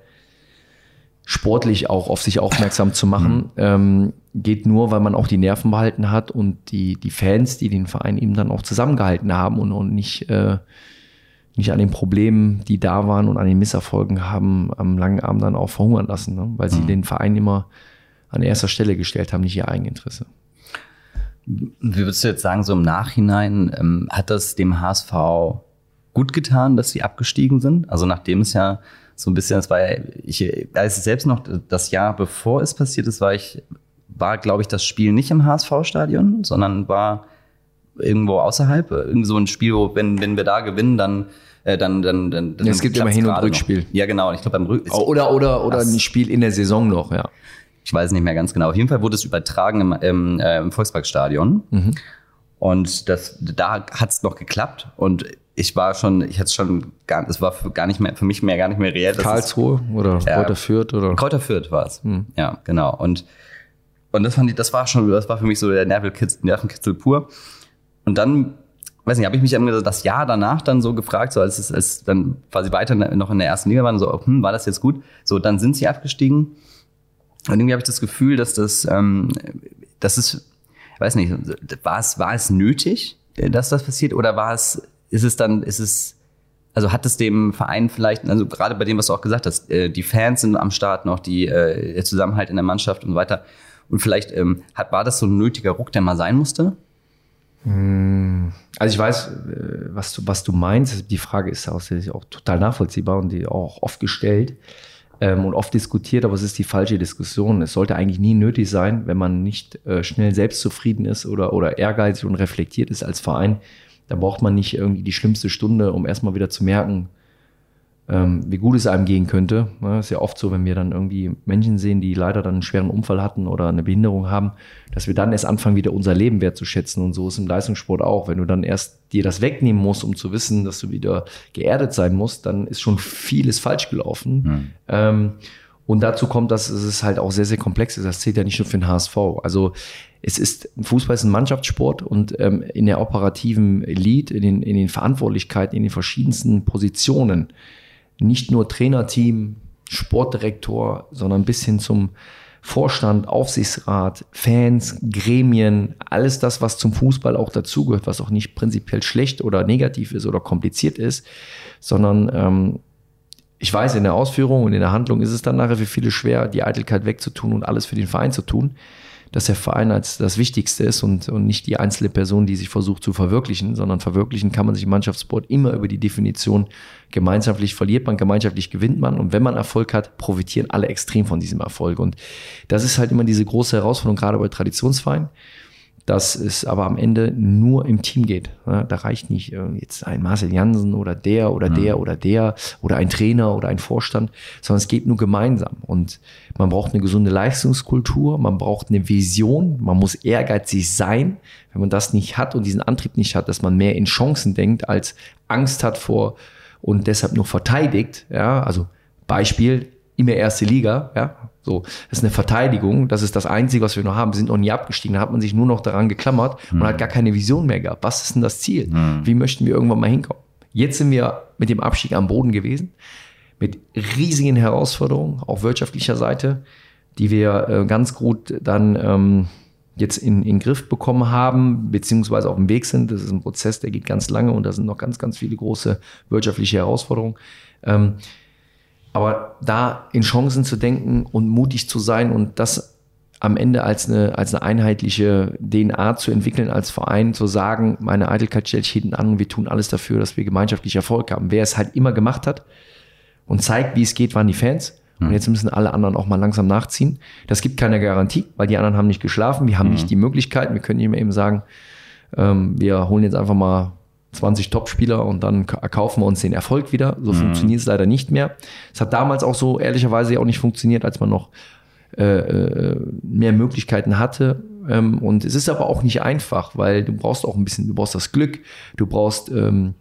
sportlich auch auf sich aufmerksam zu machen, ähm, geht nur, weil man auch die Nerven behalten hat und die, die Fans, die den Verein eben dann auch zusammengehalten haben und, und nicht, äh, nicht an den Problemen, die da waren und an den Misserfolgen haben, am langen Abend dann auch verhungern lassen, ne? weil sie den Verein immer an erster Stelle gestellt haben, nicht ihr Eigeninteresse.
Wie würdest du jetzt sagen, so im Nachhinein, ähm, hat das dem HSV gut getan, dass sie abgestiegen sind? Also nachdem es ja so ein bisschen, das war ja, ich, als selbst noch das Jahr bevor es passiert ist, war ich, war, glaube ich, das Spiel nicht im HSV-Stadion, sondern war irgendwo außerhalb, irgend so ein Spiel, wo, wenn, wenn wir da gewinnen, dann, äh, dann, dann, dann, dann
Ja, es gibt immer Hin- und Rückspiel.
Noch. Ja, genau. Und ich glaube, beim Rück
Oder, oder, oder
Das-
ein Spiel in der Saison noch, ja.
Ich weiß nicht mehr ganz genau. Auf jeden Fall wurde es übertragen im, im, äh, im Volksparkstadion. Mhm. Und das, da hat es noch geklappt. Und ich war schon, ich hatte schon gar, es war für gar nicht mehr, für mich mehr gar nicht mehr reell.
Karlsruhe ist, oder ja, Kräuter Fürth oder?
Kräuter Fürth war es. Mhm. Ja, genau. Und, und das fand ich, das war schon, das war für mich so der Nervenkitzel, Nervenkitzel pur. Und dann, weiß nicht, habe ich mich das Jahr danach dann so gefragt, so als es als dann quasi weiter noch in der ersten Liga waren, so, hm, war das jetzt gut? So, dann sind sie abgestiegen. Und irgendwie habe ich das Gefühl, dass das, ähm, das ist, weiß nicht, war es, war es nötig, dass das passiert, oder war es ist es dann, ist es, also hat es dem Verein vielleicht, also gerade bei dem, was du auch gesagt hast, äh, die Fans sind am Start noch, die, äh, der Zusammenhalt in der Mannschaft und so weiter. Und vielleicht ähm, hat, war das so ein nötiger Ruck, der mal sein musste?
Hm, also ich weiß, äh, was du, was du meinst. Die Frage ist auch, total nachvollziehbar und die auch oft gestellt ähm, und oft diskutiert, aber es ist die falsche Diskussion. Es sollte eigentlich nie nötig sein, wenn man nicht äh, schnell selbstzufrieden ist oder, oder ehrgeizig und reflektiert ist als Verein, da braucht man nicht irgendwie die schlimmste Stunde, um erstmal wieder zu merken, ähm, wie gut es einem gehen könnte. Ja, ist ja oft so, wenn wir dann irgendwie Menschen sehen, die leider dann einen schweren Unfall hatten oder eine Behinderung haben, dass wir dann erst anfangen, wieder unser Leben wertzuschätzen. Und so ist im Leistungssport auch. Wenn du dann erst dir das wegnehmen musst, um zu wissen, dass du wieder geerdet sein musst, dann ist schon vieles falsch gelaufen. Mhm. Ähm, und dazu kommt, dass es halt auch sehr, sehr komplex ist. Das zählt ja nicht nur für den HSV. Also es ist, Fußball ist ein Mannschaftssport und ähm, in der operativen Lead, in den, in den Verantwortlichkeiten, in den verschiedensten Positionen, nicht nur Trainerteam, Sportdirektor, sondern bis hin zum Vorstand, Aufsichtsrat, Fans, Gremien, alles das, was zum Fußball auch dazugehört, was auch nicht prinzipiell schlecht oder negativ ist oder kompliziert ist, sondern ähm, ich weiß, in der Ausführung und in der Handlung ist es dann nachher für viele schwer, die Eitelkeit wegzutun und alles für den Verein zu tun dass der Verein als das Wichtigste ist und, und nicht die einzelne Person, die sich versucht zu verwirklichen, sondern verwirklichen kann man sich im Mannschaftssport immer über die Definition gemeinschaftlich verliert man, gemeinschaftlich gewinnt man und wenn man Erfolg hat, profitieren alle extrem von diesem Erfolg. Und das ist halt immer diese große Herausforderung, gerade bei Traditionsvereinen dass es aber am Ende nur im Team geht. Da reicht nicht äh, jetzt ein Marcel Jansen oder der oder der oder der oder ein Trainer oder ein Vorstand, sondern es geht nur gemeinsam. Und man braucht eine gesunde Leistungskultur, man braucht eine Vision, man muss ehrgeizig sein. Wenn man das nicht hat und diesen Antrieb nicht hat, dass man mehr in Chancen denkt, als Angst hat vor und deshalb nur verteidigt. Ja, also Beispiel, immer erste Liga, ja, so, das ist eine Verteidigung, das ist das Einzige, was wir noch haben. Wir sind noch nie abgestiegen. Da hat man sich nur noch daran geklammert und mhm. hat gar keine Vision mehr gehabt. Was ist denn das Ziel? Mhm. Wie möchten wir irgendwann mal hinkommen? Jetzt sind wir mit dem Abstieg am Boden gewesen, mit riesigen Herausforderungen auf wirtschaftlicher Seite, die wir äh, ganz gut dann ähm, jetzt in, in Griff bekommen haben, beziehungsweise auf dem Weg sind. Das ist ein Prozess, der geht ganz lange und da sind noch ganz, ganz viele große wirtschaftliche Herausforderungen. Ähm, aber da in Chancen zu denken und mutig zu sein und das am Ende als eine, als eine einheitliche DNA zu entwickeln, als Verein zu sagen, meine Eitelkeit stellt sich hinten an und wir tun alles dafür, dass wir gemeinschaftlich Erfolg haben. Wer es halt immer gemacht hat und zeigt, wie es geht, waren die Fans. Und mhm. jetzt müssen alle anderen auch mal langsam nachziehen. Das gibt keine Garantie, weil die anderen haben nicht geschlafen, wir haben mhm. nicht die Möglichkeit. Wir können nicht mehr eben sagen, ähm, wir holen jetzt einfach mal 20 Topspieler und dann erkaufen wir uns den Erfolg wieder. So mhm. funktioniert es leider nicht mehr. Es hat damals auch so ehrlicherweise auch nicht funktioniert, als man noch äh, äh, mehr Möglichkeiten hatte. Ähm, und es ist aber auch nicht einfach, weil du brauchst auch ein bisschen, du brauchst das Glück, du brauchst ähm,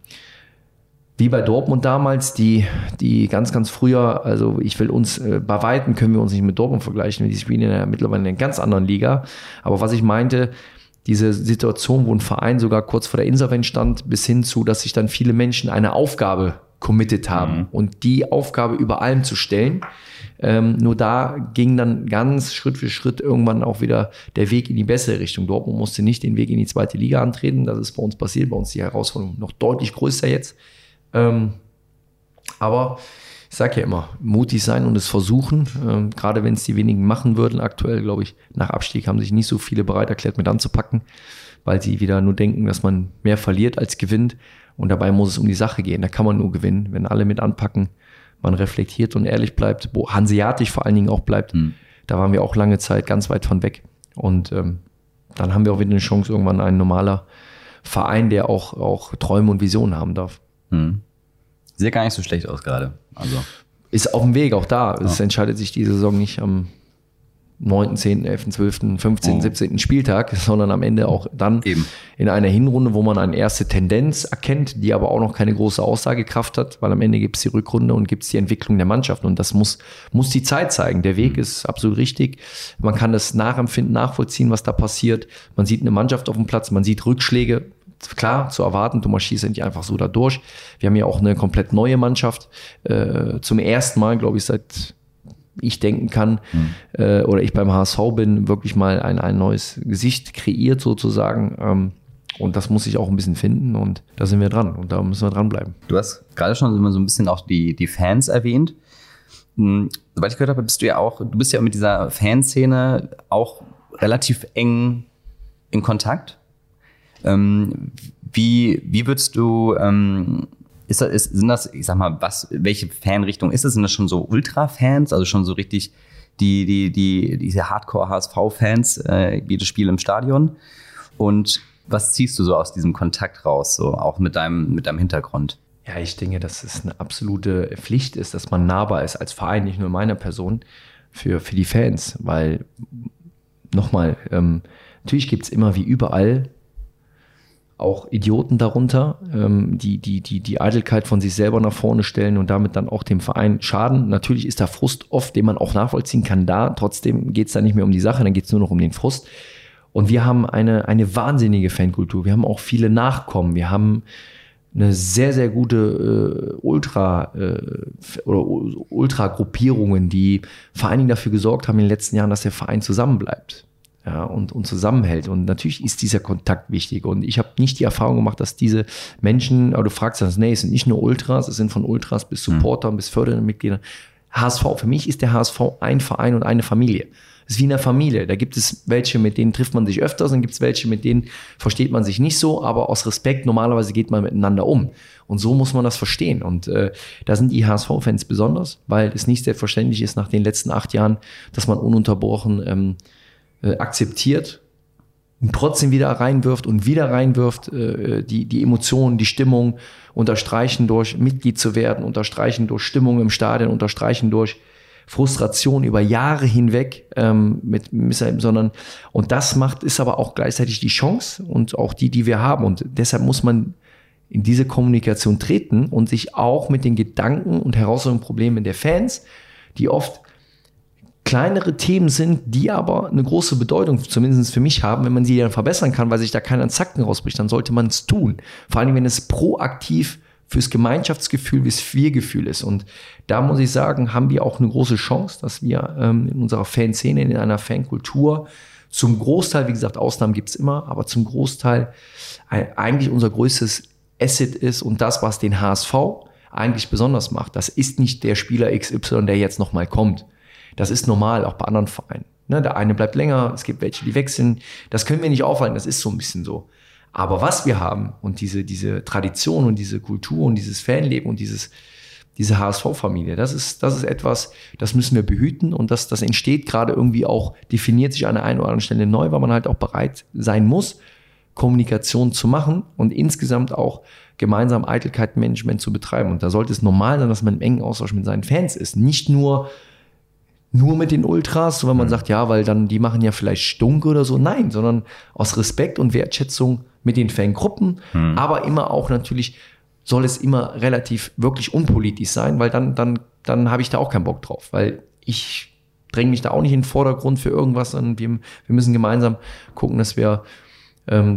wie bei Dortmund damals, die, die ganz, ganz früher, also ich will uns, äh, bei Weitem können wir uns nicht mit Dortmund vergleichen, die spielen ja mittlerweile in einer ganz anderen Liga. Aber was ich meinte, diese Situation, wo ein Verein sogar kurz vor der Insolvenz stand, bis hin zu, dass sich dann viele Menschen eine Aufgabe committed haben mhm. und die Aufgabe über allem zu stellen. Ähm, nur da ging dann ganz Schritt für Schritt irgendwann auch wieder der Weg in die bessere Richtung. Dortmund musste nicht den Weg in die zweite Liga antreten. Das ist bei uns passiert. Bei uns die Herausforderung noch deutlich größer jetzt. Ähm, aber ich sage ja immer, mutig sein und es versuchen. Ähm, gerade wenn es die wenigen machen würden, aktuell, glaube ich, nach Abstieg haben sich nicht so viele bereit erklärt, mit anzupacken, weil sie wieder nur denken, dass man mehr verliert als gewinnt. Und dabei muss es um die Sache gehen. Da kann man nur gewinnen, wenn alle mit anpacken, man reflektiert und ehrlich bleibt, wo hanseatisch vor allen Dingen auch bleibt. Mhm. Da waren wir auch lange Zeit ganz weit von weg. Und ähm, dann haben wir auch wieder eine Chance, irgendwann ein normaler Verein, der auch, auch Träume und Visionen haben darf. Mhm.
Sieht gar nicht so schlecht aus gerade. Also.
Ist auf dem Weg, auch da. Ja. Es entscheidet sich die Saison nicht am 9., 10., 11., 12., 15., oh. 17. Spieltag, sondern am Ende auch dann Eben. in einer Hinrunde, wo man eine erste Tendenz erkennt, die aber auch noch keine große Aussagekraft hat, weil am Ende gibt es die Rückrunde und gibt es die Entwicklung der Mannschaft und das muss, muss die Zeit zeigen. Der Weg mhm. ist absolut richtig. Man kann das nachempfinden, nachvollziehen, was da passiert. Man sieht eine Mannschaft auf dem Platz, man sieht Rückschläge, klar zu erwarten. Du marschierst nicht einfach so da durch. Wir haben ja auch eine komplett neue Mannschaft. Äh, zum ersten Mal, glaube ich, seit ich denken kann mhm. äh, oder ich beim HSV bin, wirklich mal ein, ein neues Gesicht kreiert sozusagen. Ähm, und das muss ich auch ein bisschen finden und da sind wir dran und da müssen wir dranbleiben.
Du hast gerade schon immer so ein bisschen auch die, die Fans erwähnt. Hm, soweit ich gehört habe, bist du ja auch, du bist ja mit dieser Fanszene auch relativ eng in Kontakt. Ähm, wie, wie würdest du ähm, ist ist, sind das, ich sag mal, was, welche Fanrichtung ist das? Sind das schon so Ultra-Fans, also schon so richtig die, die, die, diese Hardcore-HSV-Fans, äh, jedes Spiel im Stadion? Und was ziehst du so aus diesem Kontakt raus, so auch mit deinem, mit deinem Hintergrund?
Ja, ich denke, dass es eine absolute Pflicht ist, dass man nahbar ist als Verein, nicht nur meiner Person, für, für die Fans, weil nochmal, ähm, natürlich gibt es immer wie überall auch Idioten darunter, ähm, die, die, die die Eitelkeit von sich selber nach vorne stellen und damit dann auch dem Verein schaden. Natürlich ist da Frust oft, den man auch nachvollziehen kann, da. Trotzdem geht es da nicht mehr um die Sache, dann geht es nur noch um den Frust. Und wir haben eine, eine wahnsinnige Fankultur. Wir haben auch viele Nachkommen. Wir haben eine sehr, sehr gute äh, Ultra- äh, oder Ultra-Gruppierungen, die vor allen Dingen dafür gesorgt haben in den letzten Jahren, dass der Verein zusammenbleibt ja, und, und zusammenhält. Und natürlich ist dieser Kontakt wichtig. Und ich habe nicht die Erfahrung gemacht, dass diese Menschen, aber du fragst das, nee, es sind nicht nur Ultras, es sind von Ultras bis Supportern, mhm. bis fördernden Mitgliedern. HSV, für mich ist der HSV ein Verein und eine Familie. Es ist wie eine Familie. Da gibt es welche, mit denen trifft man sich öfters, dann gibt es welche, mit denen versteht man sich nicht so, aber aus Respekt, normalerweise geht man miteinander um. Und so muss man das verstehen. Und äh, da sind die HSV-Fans besonders, weil es nicht selbstverständlich ist nach den letzten acht Jahren, dass man ununterbrochen ähm, äh, akzeptiert und trotzdem wieder reinwirft und wieder reinwirft, äh, die, die Emotionen, die Stimmung unterstreichen durch Mitglied zu werden, unterstreichen durch Stimmung im Stadion, unterstreichen durch Frustration über Jahre hinweg ähm, mit sondern und das macht ist aber auch gleichzeitig die Chance und auch die, die wir haben. Und deshalb muss man in diese Kommunikation treten und sich auch mit den Gedanken und Herausforderungen, Problemen der Fans, die oft kleinere Themen sind, die aber eine große Bedeutung, zumindest für mich haben, wenn man sie dann verbessern kann, weil sich da keiner Zacken rausbricht, dann sollte man es tun. Vor allem, wenn es proaktiv fürs Gemeinschaftsgefühl, fürs Wir-Gefühl ist. Und da muss ich sagen, haben wir auch eine große Chance, dass wir ähm, in unserer Fanszene, in einer Fankultur zum Großteil, wie gesagt, Ausnahmen gibt's immer, aber zum Großteil eigentlich unser größtes Asset ist und das, was den HSV eigentlich besonders macht. Das ist nicht der Spieler XY, der jetzt nochmal kommt. Das ist normal, auch bei anderen Vereinen. Ne, der eine bleibt länger, es gibt welche, die wechseln. Das können wir nicht aufhalten, das ist so ein bisschen so. Aber was wir haben und diese, diese Tradition und diese Kultur und dieses Fanleben und dieses, diese HSV-Familie, das ist, das ist etwas, das müssen wir behüten und das, das entsteht gerade irgendwie auch, definiert sich an der einen oder anderen Stelle neu, weil man halt auch bereit sein muss, Kommunikation zu machen und insgesamt auch gemeinsam Eitelkeitsmanagement zu betreiben. Und da sollte es normal sein, dass man im engen Austausch mit seinen Fans ist. Nicht nur nur mit den Ultras, wenn man mhm. sagt, ja, weil dann die machen ja vielleicht Stunk oder so. Nein, sondern aus Respekt und Wertschätzung mit den Fangruppen, mhm. aber immer auch natürlich soll es immer relativ wirklich unpolitisch sein, weil dann, dann, dann habe ich da auch keinen Bock drauf, weil ich dränge mich da auch nicht in den Vordergrund für irgendwas, sondern wir, wir müssen gemeinsam gucken, dass wir ähm,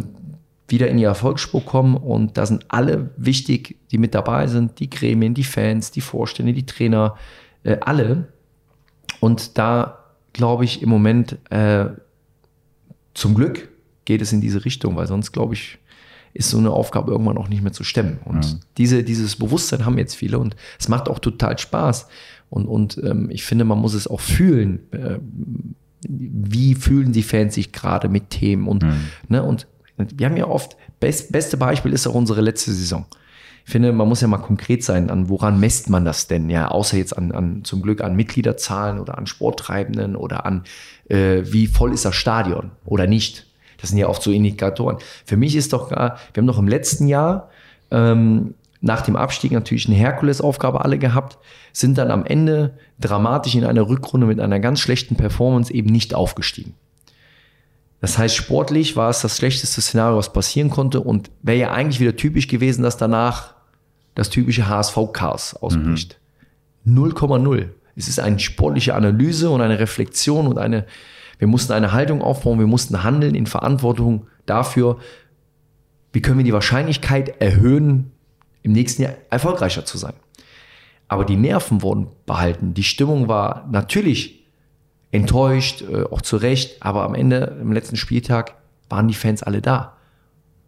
wieder in die Erfolgsspur kommen und da sind alle wichtig, die mit dabei sind, die Gremien, die Fans, die Vorstände, die Trainer, äh, alle, und da glaube ich im Moment, äh, zum Glück geht es in diese Richtung, weil sonst glaube ich, ist so eine Aufgabe irgendwann auch nicht mehr zu stemmen. Und mhm. diese, dieses Bewusstsein haben jetzt viele und es macht auch total Spaß. Und, und ähm, ich finde, man muss es auch fühlen. Äh, wie fühlen die Fans sich gerade mit Themen? Und, mhm. ne, und wir haben ja oft, best, beste Beispiel ist auch unsere letzte Saison ich finde, man muss ja mal konkret sein, an woran messt man das denn? Ja, außer jetzt an, an zum Glück an Mitgliederzahlen oder an Sporttreibenden oder an äh, wie voll ist das Stadion oder nicht. Das sind ja oft so Indikatoren. Für mich ist doch, wir haben doch im letzten Jahr ähm, nach dem Abstieg natürlich eine Herkulesaufgabe alle gehabt, sind dann am Ende dramatisch in einer Rückrunde mit einer ganz schlechten Performance eben nicht aufgestiegen. Das heißt, sportlich war es das schlechteste Szenario, was passieren konnte und wäre ja eigentlich wieder typisch gewesen, dass danach das typische HSV-Chaos ausbricht. 0,0. Es ist eine sportliche Analyse und eine Reflexion und eine, wir mussten eine Haltung aufbauen, wir mussten handeln in Verantwortung dafür, wie können wir die Wahrscheinlichkeit erhöhen, im nächsten Jahr erfolgreicher zu sein. Aber die Nerven wurden behalten. Die Stimmung war natürlich enttäuscht, äh, auch zu Recht, aber am Ende, im letzten Spieltag, waren die Fans alle da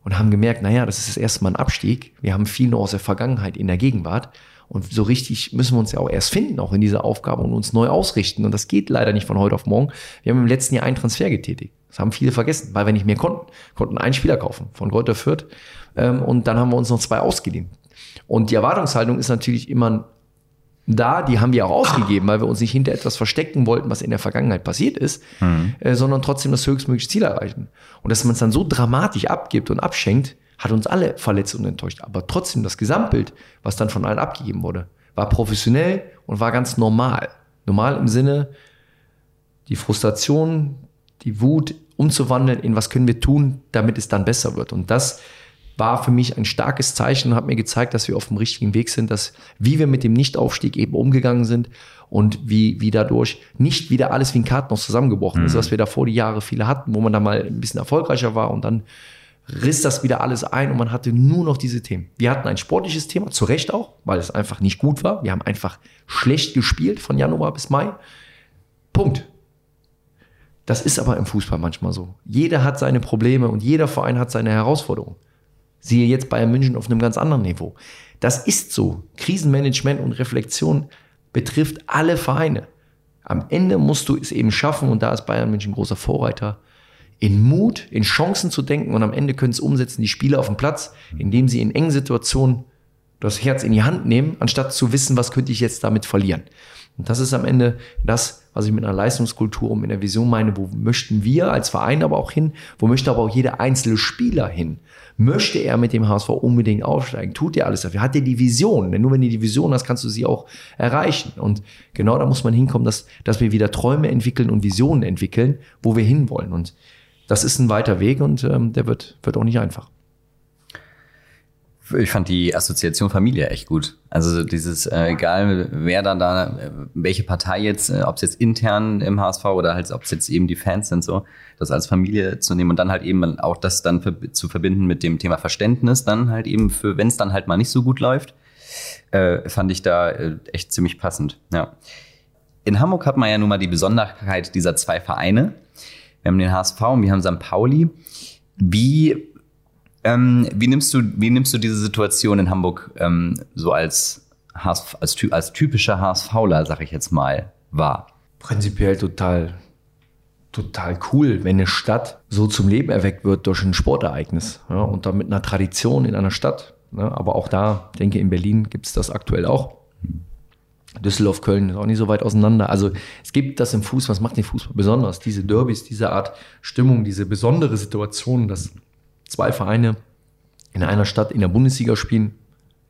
und haben gemerkt, naja, das ist das erste Mal ein Abstieg. Wir haben viel noch aus der Vergangenheit in der Gegenwart. Und so richtig müssen wir uns ja auch erst finden, auch in dieser Aufgabe und uns neu ausrichten. Und das geht leider nicht von heute auf morgen. Wir haben im letzten Jahr einen Transfer getätigt. Das haben viele vergessen, weil wir nicht mehr konnten. Konnten einen Spieler kaufen von Greuther Fürth. Ähm, und dann haben wir uns noch zwei ausgeliehen. Und die Erwartungshaltung ist natürlich immer da, die haben wir auch ausgegeben, weil wir uns nicht hinter etwas verstecken wollten, was in der Vergangenheit passiert ist, mhm. äh, sondern trotzdem das höchstmögliche Ziel erreichen. Und dass man es dann so dramatisch abgibt und abschenkt, hat uns alle verletzt und enttäuscht. Aber trotzdem das Gesamtbild, was dann von allen abgegeben wurde, war professionell und war ganz normal. Normal im Sinne, die Frustration, die Wut umzuwandeln in was können wir tun, damit es dann besser wird. Und das war für mich ein starkes Zeichen und hat mir gezeigt, dass wir auf dem richtigen Weg sind, dass wie wir mit dem Nichtaufstieg eben umgegangen sind und wie, wie dadurch nicht wieder alles wie ein Kartenhaus zusammengebrochen mhm. ist, was wir davor die Jahre viele hatten, wo man da mal ein bisschen erfolgreicher war und dann riss das wieder alles ein und man hatte nur noch diese Themen. Wir hatten ein sportliches Thema, zu Recht auch, weil es einfach nicht gut war. Wir haben einfach schlecht gespielt von Januar bis Mai. Punkt. Das ist aber im Fußball manchmal so. Jeder hat seine Probleme und jeder Verein hat seine Herausforderungen. Siehe jetzt Bayern München auf einem ganz anderen Niveau. Das ist so. Krisenmanagement und Reflexion betrifft alle Vereine. Am Ende musst du es eben schaffen, und da ist Bayern München großer Vorreiter, in Mut, in Chancen zu denken und am Ende können es umsetzen, die Spieler auf dem Platz, indem sie in engen Situationen das Herz in die Hand nehmen, anstatt zu wissen, was könnte ich jetzt damit verlieren. Und das ist am Ende das, was ich mit einer Leistungskultur und mit einer Vision meine, wo möchten wir als Verein aber auch hin, wo möchte aber auch jeder einzelne Spieler hin. Möchte er mit dem HSV unbedingt aufsteigen? Tut er alles dafür? Hat er die Vision? Denn nur wenn du die Vision hast, kannst du sie auch erreichen. Und genau da muss man hinkommen, dass, dass wir wieder Träume entwickeln und Visionen entwickeln, wo wir hinwollen. Und das ist ein weiter Weg und ähm, der wird, wird auch nicht einfach.
Ich fand die Assoziation Familie echt gut. Also dieses, äh, egal wer dann da, welche Partei jetzt, äh, ob es jetzt intern im HSV oder halt, ob es jetzt eben die Fans sind, so, das als Familie zu nehmen und dann halt eben auch das dann für, zu verbinden mit dem Thema Verständnis, dann halt eben für, wenn es dann halt mal nicht so gut läuft, äh, fand ich da äh, echt ziemlich passend. Ja. In Hamburg hat man ja nun mal die Besonderheit dieser zwei Vereine. Wir haben den HSV und wir haben St. Pauli. Wie ähm, wie, nimmst du, wie nimmst du diese Situation in Hamburg ähm, so als, HSV, als, als typischer HSVler, sag ich jetzt mal, wahr?
Prinzipiell total, total cool, wenn eine Stadt so zum Leben erweckt wird durch ein Sportereignis ja, und dann mit einer Tradition in einer Stadt. Ja, aber auch da, denke in Berlin gibt es das aktuell auch. Düsseldorf, Köln ist auch nicht so weit auseinander. Also es gibt das im Fußball, was macht den Fußball besonders? Diese Derbys, diese Art Stimmung, diese besondere Situation, dass zwei Vereine in einer Stadt in der Bundesliga spielen.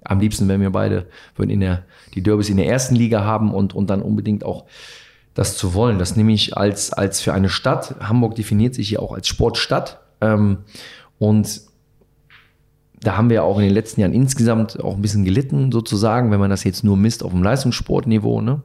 Am liebsten wären wir beide, würden in der, die Derbys in der ersten Liga haben und, und dann unbedingt auch das zu wollen. Das nehme ich als, als für eine Stadt. Hamburg definiert sich ja auch als Sportstadt. Ähm, und da haben wir auch in den letzten Jahren insgesamt auch ein bisschen gelitten, sozusagen, wenn man das jetzt nur misst auf dem Leistungssportniveau. Ne?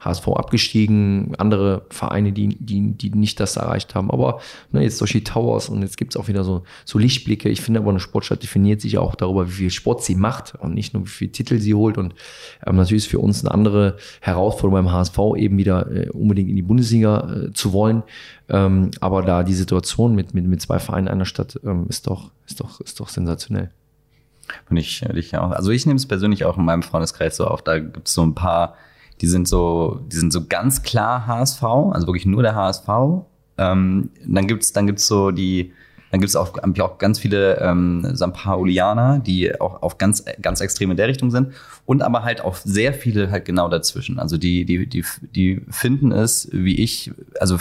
HSV abgestiegen, andere Vereine, die, die, die nicht das erreicht haben. Aber ne, jetzt durch die Towers und jetzt gibt es auch wieder so, so Lichtblicke. Ich finde aber, eine Sportstadt definiert sich auch darüber, wie viel Sport sie macht und nicht nur, wie viel Titel sie holt. Und ähm, natürlich ist für uns eine andere Herausforderung beim HSV eben wieder äh, unbedingt in die Bundesliga äh, zu wollen. Ähm, aber da die Situation mit, mit, mit zwei Vereinen einer Stadt ähm, ist, doch, ist, doch, ist doch sensationell.
Finde ich, ich auch. Also ich nehme es persönlich auch in meinem Freundeskreis so auf. Da gibt es so ein paar die sind so, die sind so ganz klar HSV, also wirklich nur der HSV. Ähm, dann gibt's, dann gibt's so die, dann gibt's auch, auch ganz viele ähm, St. Paulianer, die auch auf ganz, ganz extrem in der Richtung sind. Und aber halt auch sehr viele halt genau dazwischen. Also die, die, die, die finden es, wie ich, also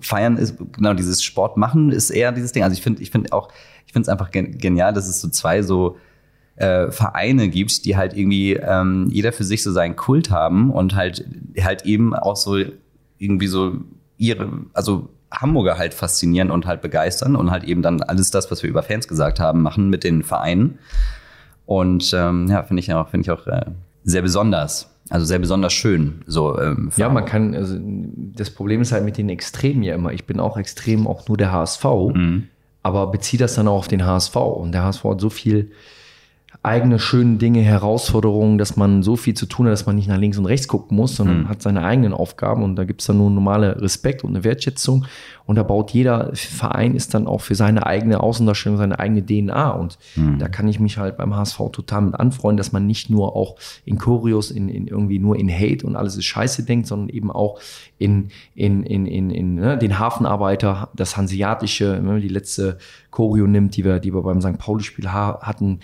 feiern ist, genau dieses Sport machen ist eher dieses Ding. Also ich finde, ich finde auch, ich finde es einfach genial, dass es so zwei so äh, Vereine gibt, die halt irgendwie ähm, jeder für sich so seinen Kult haben und halt halt eben auch so irgendwie so ihre, also Hamburger halt faszinieren und halt begeistern und halt eben dann alles das, was wir über Fans gesagt haben, machen mit den Vereinen. Und ähm, ja, finde ich auch, finde ich auch äh, sehr besonders. Also sehr besonders schön. So, ähm,
ja, man kann, also das Problem ist halt mit den Extremen ja immer. Ich bin auch extrem auch nur der HSV, mhm. aber beziehe das dann auch auf den HSV. Und der HSV hat so viel eigene schöne Dinge, Herausforderungen, dass man so viel zu tun hat, dass man nicht nach links und rechts gucken muss, sondern mhm. hat seine eigenen Aufgaben und da gibt es dann nur normale Respekt und eine Wertschätzung und da baut jeder Verein ist dann auch für seine eigene Außendarstellung, seine eigene DNA und mhm. da kann ich mich halt beim HSV total mit anfreuen, dass man nicht nur auch in Choreos, in, in irgendwie nur in Hate und alles ist scheiße denkt, sondern eben auch in, in, in, in, in ne, den Hafenarbeiter, das Hanseatische, die letzte Choreo nimmt, die wir, die wir beim St. Pauli-Spiel hatten,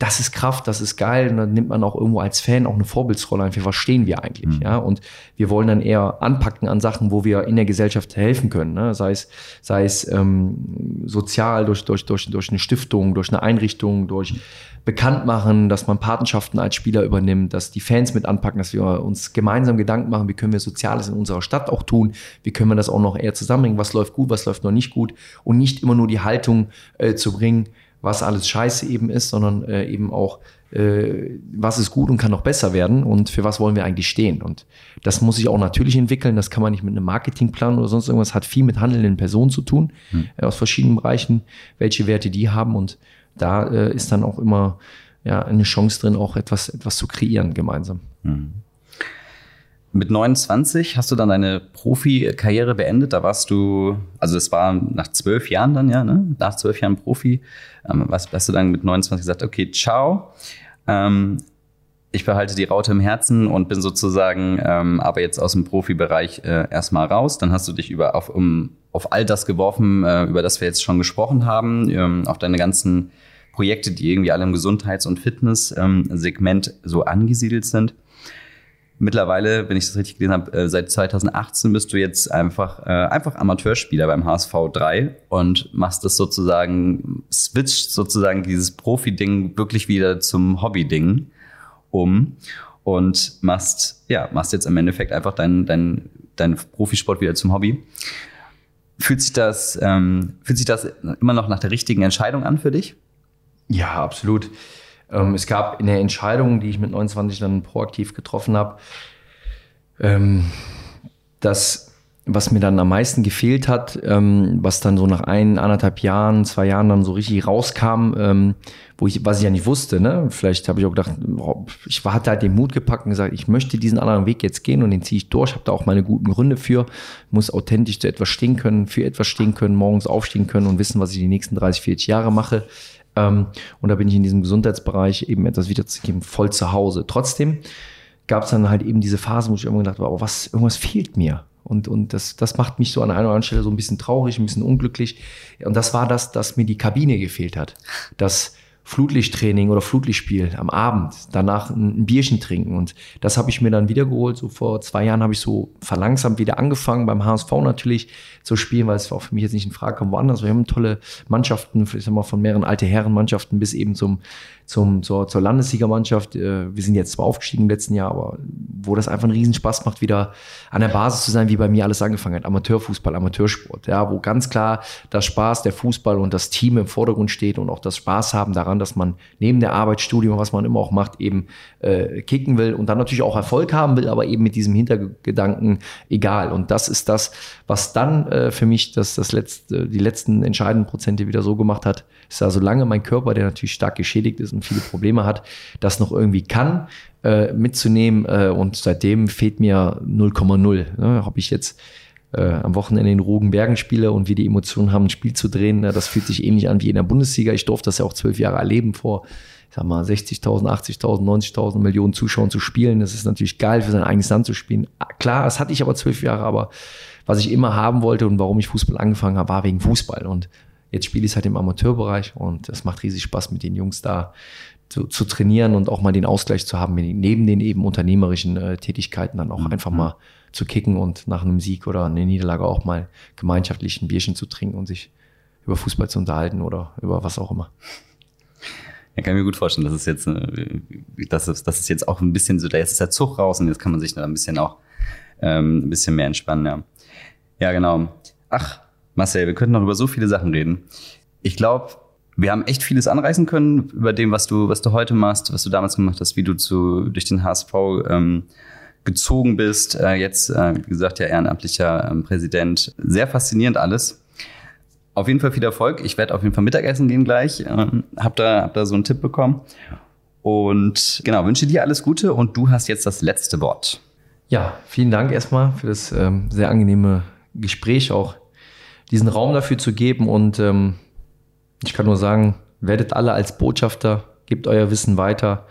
das ist Kraft, das ist geil. Und dann nimmt man auch irgendwo als Fan auch eine Vorbildsrolle ein. Für was stehen wir eigentlich? Mhm. Ja, und wir wollen dann eher anpacken an Sachen, wo wir in der Gesellschaft helfen können. Ne? Sei es, sei es ähm, sozial durch, durch, durch, durch eine Stiftung, durch eine Einrichtung, durch bekannt machen, dass man Patenschaften als Spieler übernimmt, dass die Fans mit anpacken, dass wir uns gemeinsam Gedanken machen, wie können wir Soziales in unserer Stadt auch tun, wie können wir das auch noch eher zusammenbringen, was läuft gut, was läuft noch nicht gut und nicht immer nur die Haltung äh, zu bringen, was alles scheiße eben ist, sondern äh, eben auch, äh, was ist gut und kann noch besser werden und für was wollen wir eigentlich stehen. Und das muss sich auch natürlich entwickeln. Das kann man nicht mit einem Marketingplan oder sonst irgendwas. Hat viel mit handelnden Personen zu tun, hm. äh, aus verschiedenen Bereichen, welche Werte die haben. Und da äh, ist dann auch immer ja, eine Chance drin, auch etwas, etwas zu kreieren gemeinsam. Hm.
Mit 29 hast du dann deine Profikarriere beendet. Da warst du, also es war nach zwölf Jahren dann, ja, ne? Nach zwölf Jahren Profi. Ähm, was hast du dann mit 29 gesagt, okay, ciao. Ähm, ich behalte die Raute im Herzen und bin sozusagen ähm, aber jetzt aus dem Profibereich äh, erstmal raus. Dann hast du dich über auf, um, auf all das geworfen, äh, über das wir jetzt schon gesprochen haben, ähm, auf deine ganzen Projekte, die irgendwie alle im Gesundheits- und Fitness-Segment ähm, so angesiedelt sind. Mittlerweile, wenn ich das richtig gelesen habe, äh, seit 2018 bist du jetzt einfach, äh, einfach Amateurspieler beim HSV 3 und machst das sozusagen, switcht sozusagen dieses Profi-Ding wirklich wieder zum Hobby-Ding um und machst, ja, machst jetzt im Endeffekt einfach deinen dein, dein Profisport wieder zum Hobby. Fühlt sich das, ähm, fühlt sich das immer noch nach der richtigen Entscheidung an für dich?
Ja, absolut. Ähm, es gab in der Entscheidung, die ich mit 29 dann proaktiv getroffen habe, ähm, das, was mir dann am meisten gefehlt hat, ähm, was dann so nach ein, anderthalb Jahren, zwei Jahren dann so richtig rauskam, ähm, wo ich, was ich ja nicht wusste, ne? Vielleicht habe ich auch gedacht, ich hatte halt den Mut gepackt und gesagt, ich möchte diesen anderen Weg jetzt gehen und den ziehe ich durch, habe da auch meine guten Gründe für, muss authentisch zu etwas stehen können, für etwas stehen können, morgens aufstehen können und wissen, was ich die nächsten 30, 40 Jahre mache. Ähm, und da bin ich in diesem Gesundheitsbereich eben etwas wiederzugeben, voll zu Hause. Trotzdem gab es dann halt eben diese Phase, wo ich immer gedacht habe, was, irgendwas fehlt mir. Und, und das, das macht mich so an einer oder anderen Stelle so ein bisschen traurig, ein bisschen unglücklich. Und das war das, dass mir die Kabine gefehlt hat. Das, Flutlichttraining oder Flutlichtspiel am Abend, danach ein, Bierchen trinken. Und das habe ich mir dann wiedergeholt. So vor zwei Jahren habe ich so verlangsamt wieder angefangen, beim HSV natürlich zu spielen, weil es auch für mich jetzt nicht in Frage kam, woanders. Wir haben tolle Mannschaften, ich sag mal, von mehreren alte Herrenmannschaften bis eben zum zum, zur, zur Landessiegermannschaft. Äh, wir sind jetzt zwar aufgestiegen im letzten Jahr, aber wo das einfach einen Riesenspaß macht, wieder an der Basis zu sein, wie bei mir alles angefangen hat. Amateurfußball, Amateursport. Ja, wo ganz klar das Spaß, der Fußball und das Team im Vordergrund steht und auch das Spaß haben daran, dass man neben der Arbeit, Studium, was man immer auch macht, eben äh, kicken will und dann natürlich auch Erfolg haben will, aber eben mit diesem Hintergedanken egal. Und das ist das, was dann äh, für mich das, das letzte, die letzten entscheidenden Prozente wieder so gemacht hat, ist da solange mein Körper, der natürlich stark geschädigt ist und viele Probleme hat, das noch irgendwie kann, äh, mitzunehmen. Äh, und seitdem fehlt mir 0,0. Ne? Habe ich jetzt äh, am Wochenende in Rugenbergen spiele und wir die Emotionen haben, ein Spiel zu drehen. Ne? Das fühlt sich ähnlich an wie in der Bundesliga. Ich durfte das ja auch zwölf Jahre erleben vor ich sag mal, 60.000, 80.000, 90.000 Millionen Zuschauern zu spielen. Das ist natürlich geil, für sein eigenes Land zu spielen. Klar, das hatte ich aber zwölf Jahre, aber was ich immer haben wollte und warum ich Fußball angefangen habe, war wegen Fußball. Und Jetzt spiele ich es halt im Amateurbereich und es macht riesig Spaß, mit den Jungs da zu, zu, trainieren und auch mal den Ausgleich zu haben, neben den eben unternehmerischen äh, Tätigkeiten dann auch mhm. einfach mal zu kicken und nach einem Sieg oder einer Niederlage auch mal gemeinschaftlich ein Bierchen zu trinken und sich über Fußball zu unterhalten oder über was auch immer.
Ja, kann ich mir gut vorstellen, dass es jetzt, äh, dass es, dass es jetzt auch ein bisschen so, da jetzt ist der Zug raus und jetzt kann man sich da ein bisschen auch ähm, ein bisschen mehr entspannen, ja. Ja, genau. Ach, Marcel, wir könnten noch über so viele Sachen reden. Ich glaube, wir haben echt vieles anreißen können über dem, was du, was du heute machst, was du damals gemacht hast, wie du zu, durch den HSV ähm, gezogen bist. Äh, jetzt, äh, wie gesagt, ja ehrenamtlicher ähm, Präsident. Sehr faszinierend alles. Auf jeden Fall viel Erfolg. Ich werde auf jeden Fall Mittagessen gehen gleich. Ähm, hab da, hab da so einen Tipp bekommen. Und genau, wünsche dir alles Gute und du hast jetzt das letzte Wort.
Ja, vielen Dank erstmal für das ähm, sehr angenehme Gespräch, auch diesen Raum dafür zu geben. Und ähm, ich kann nur sagen, werdet alle als Botschafter, gebt euer Wissen weiter.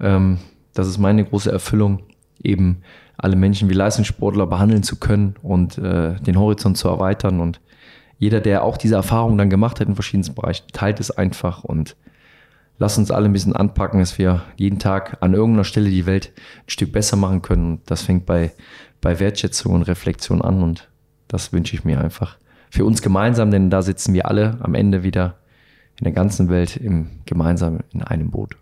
Ähm, das ist meine große Erfüllung, eben alle Menschen wie Leistungssportler behandeln zu können und äh, den Horizont zu erweitern. Und jeder, der auch diese Erfahrung dann gemacht hat in verschiedenen Bereichen, teilt es einfach und lasst uns alle ein bisschen anpacken, dass wir jeden Tag an irgendeiner Stelle die Welt ein Stück besser machen können. Und das fängt bei, bei Wertschätzung und Reflexion an und das wünsche ich mir einfach für uns gemeinsam, denn da sitzen wir alle am Ende wieder in der ganzen Welt im, gemeinsam in einem Boot.